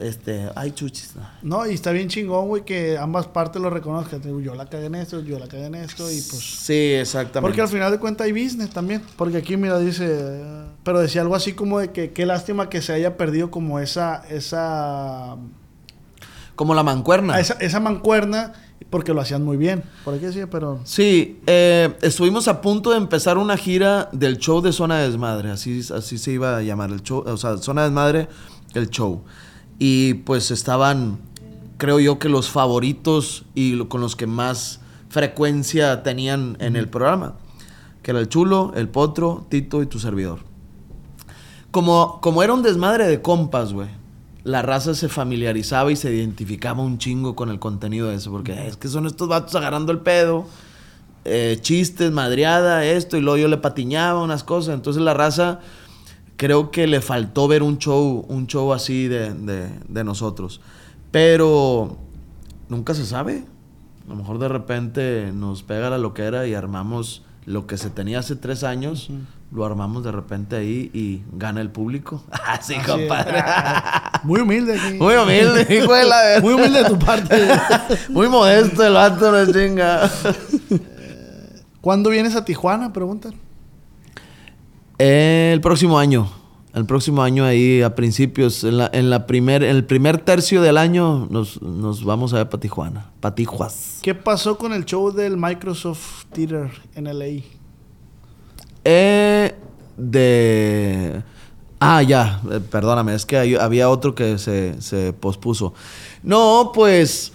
este, ay, chuchis. No, y está bien chingón, güey, que ambas partes lo reconozcan. Yo la cagué en esto, yo la cagué en esto y pues... Sí, exactamente. Porque al final de cuentas hay business también. Porque aquí, mira, dice... Pero decía algo así como de que qué lástima que se haya perdido como esa... esa Como la mancuerna. a esa, esa mancuerna, porque lo hacían muy bien. Por aquí decía, pero. Sí, eh, estuvimos a punto de empezar una gira del show de Zona de Desmadre, así, así se iba a llamar el show, o sea, Zona de Desmadre, el show. Y pues estaban, creo yo que los favoritos y con los que más frecuencia tenían en el programa, que era el Chulo, el Potro, Tito y tu servidor. Como, como era un desmadre de compas, güey. La raza se familiarizaba y se identificaba un chingo con el contenido de eso. Porque es que son estos vatos agarrando el pedo. eh, chistes, madreada, esto. Y luego yo le patiñaba unas cosas. Entonces la raza creo que le faltó ver un show, un show así de, de- de nosotros. Pero nunca se sabe. A lo mejor de repente nos pega la loquera y armamos lo que se tenía hace tres años. Lo armamos de repente ahí y gana el público. Así, Así compadre. Muy humilde aquí. Muy humilde, hijo de la Muy humilde de tu parte. Muy modesto el vato, no chinga. ¿Cuándo vienes a Tijuana? Preguntan. El próximo año. El próximo año ahí a principios, en, la, en la primer, en el primer tercio del año nos, nos vamos a ver para Tijuana. Para Tijuas. ¿Qué pasó con el show del Microsoft Theater en LA? Eh, de... Ah, ya, eh, perdóname, es que había otro que se, se pospuso. No, pues...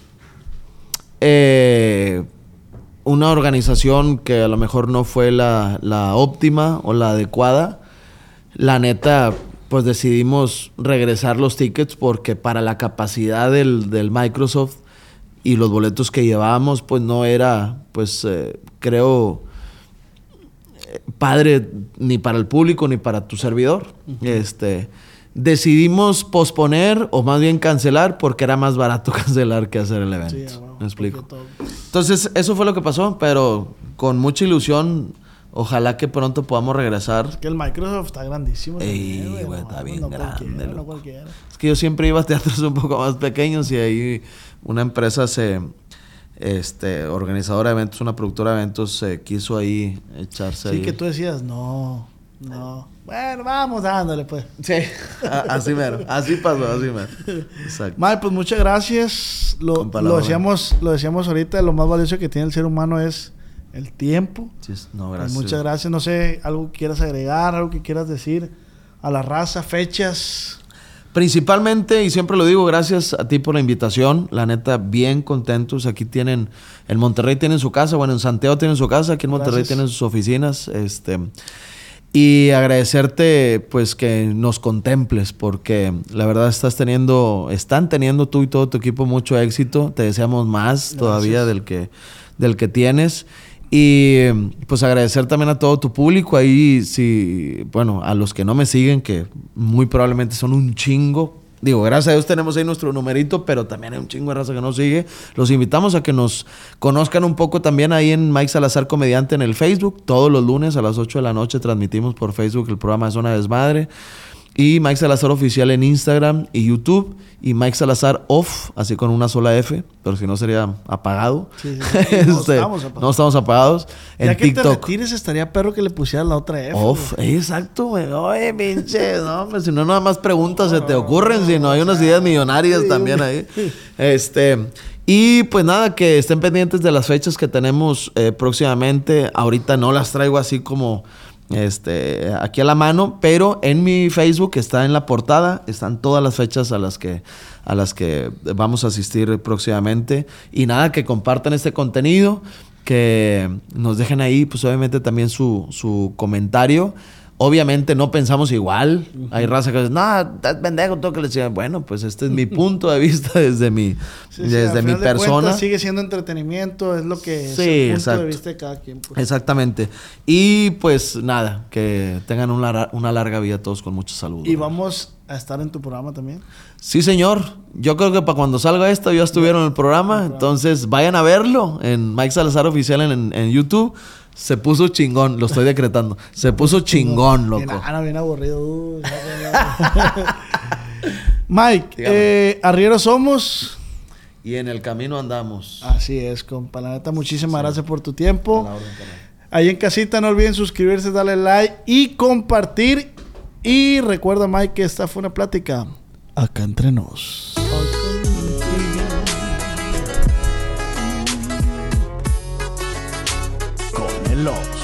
eh, una organización que a lo mejor no fue la, la óptima o la adecuada. La neta, pues decidimos regresar los tickets porque para la capacidad del, del Microsoft y los boletos que llevábamos, pues no era, pues eh, creo, padre ni para el público ni para tu servidor. Este decidimos posponer o más bien cancelar porque era más barato cancelar que hacer el evento. Sí, bueno, Me explico. Entonces, eso fue lo que pasó, pero con mucha ilusión, ojalá que pronto podamos regresar. Que el Microsoft está grandísimo. Ey, también, güey, no está bien no grande, No. Es que yo siempre iba a teatros un poco más pequeños y ahí una empresa se, este, organizadora de eventos, una productora de eventos, quiso ahí echarse Sí, ahí. que tú decías, no, no. Bueno, vamos dándole, pues. Sí, así mero, así pasó, así mero. Exacto. Mae, pues muchas gracias. Lo, decíamos, lo decíamos ahorita, lo más valioso que tiene el ser humano es el tiempo. Sí, no, Pues gracias. muchas gracias. No sé, algo que quieras agregar, algo que quieras decir a la raza, fechas. Principalmente, y siempre lo digo, gracias a ti por la invitación. La neta, bien contentos. Aquí tienen, en Monterrey tienen su casa, bueno, en Santiago tienen su casa, aquí en Monterrey Gracias. tienen sus oficinas. Este, y agradecerte, pues, que nos contemples, porque la verdad estás teniendo, están teniendo tú y todo tu equipo mucho éxito. Te deseamos más todavía del que, del que tienes. Y pues agradecer también a todo tu público ahí, si, bueno, a los que no me siguen, que muy probablemente son un chingo. Digo, gracias a Dios tenemos ahí nuestro numerito, pero también hay un chingo de raza que nos sigue. Los invitamos a que nos conozcan un poco también ahí en Mike Salazar Comediante en el Facebook. Todos los lunes a las 8 de la noche transmitimos por Facebook el programa de Zona Desmadre. Y Mike Salazar Oficial en Instagram y YouTube. Y Mike Salazar Off, así con una sola F, pero si no sería apagado. Sí, sí, sí. No Este, estamos apagados. no estamos apagados. En ya que te TikTok. retires, estaría perro que le pusieras la otra F. Off, exacto, güey. Oye, pinche, no, si no, nada más preguntas se te ocurren, si no hay unas ideas millonarias también ahí. Este, y pues nada, que estén pendientes de las fechas que tenemos eh, próximamente. Ahorita no las traigo así como este aquí a la mano, pero en mi Facebook está en la portada, están todas las fechas a las que a las que vamos a asistir próximamente y nada que compartan este contenido, que nos dejen ahí pues obviamente también su, su comentario. Obviamente no pensamos igual. Hay raza que dice, no, estás pendejo, todo que le decía, bueno, pues este es mi punto de vista desde mi, Sí, desde mi persona. cuentas sigue siendo entretenimiento, es lo que es Sí, el punto exacto. de vista de cada quien. pues. Exactamente. Y pues nada, que tengan una, una larga vida todos con mucha salud. Y vamos a estar en tu programa también. Sí, señor. Yo creo que para cuando salga esto ya estuvieron en el programa. Entonces vayan a verlo en Mike Salazar Oficial en, en YouTube. Se puso chingón, lo estoy decretando. Se puso chingón, loco. ah, no, bien aburrido. Uh. Mike, eh, arrieros somos. Y en el camino andamos. Así es, compa. La neta, muchísimas gracias por tu tiempo. Orden. Ahí en casita no olviden suscribirse, darle like y compartir. Y recuerda, Mike, que esta fue una plática acá entre nos. Los.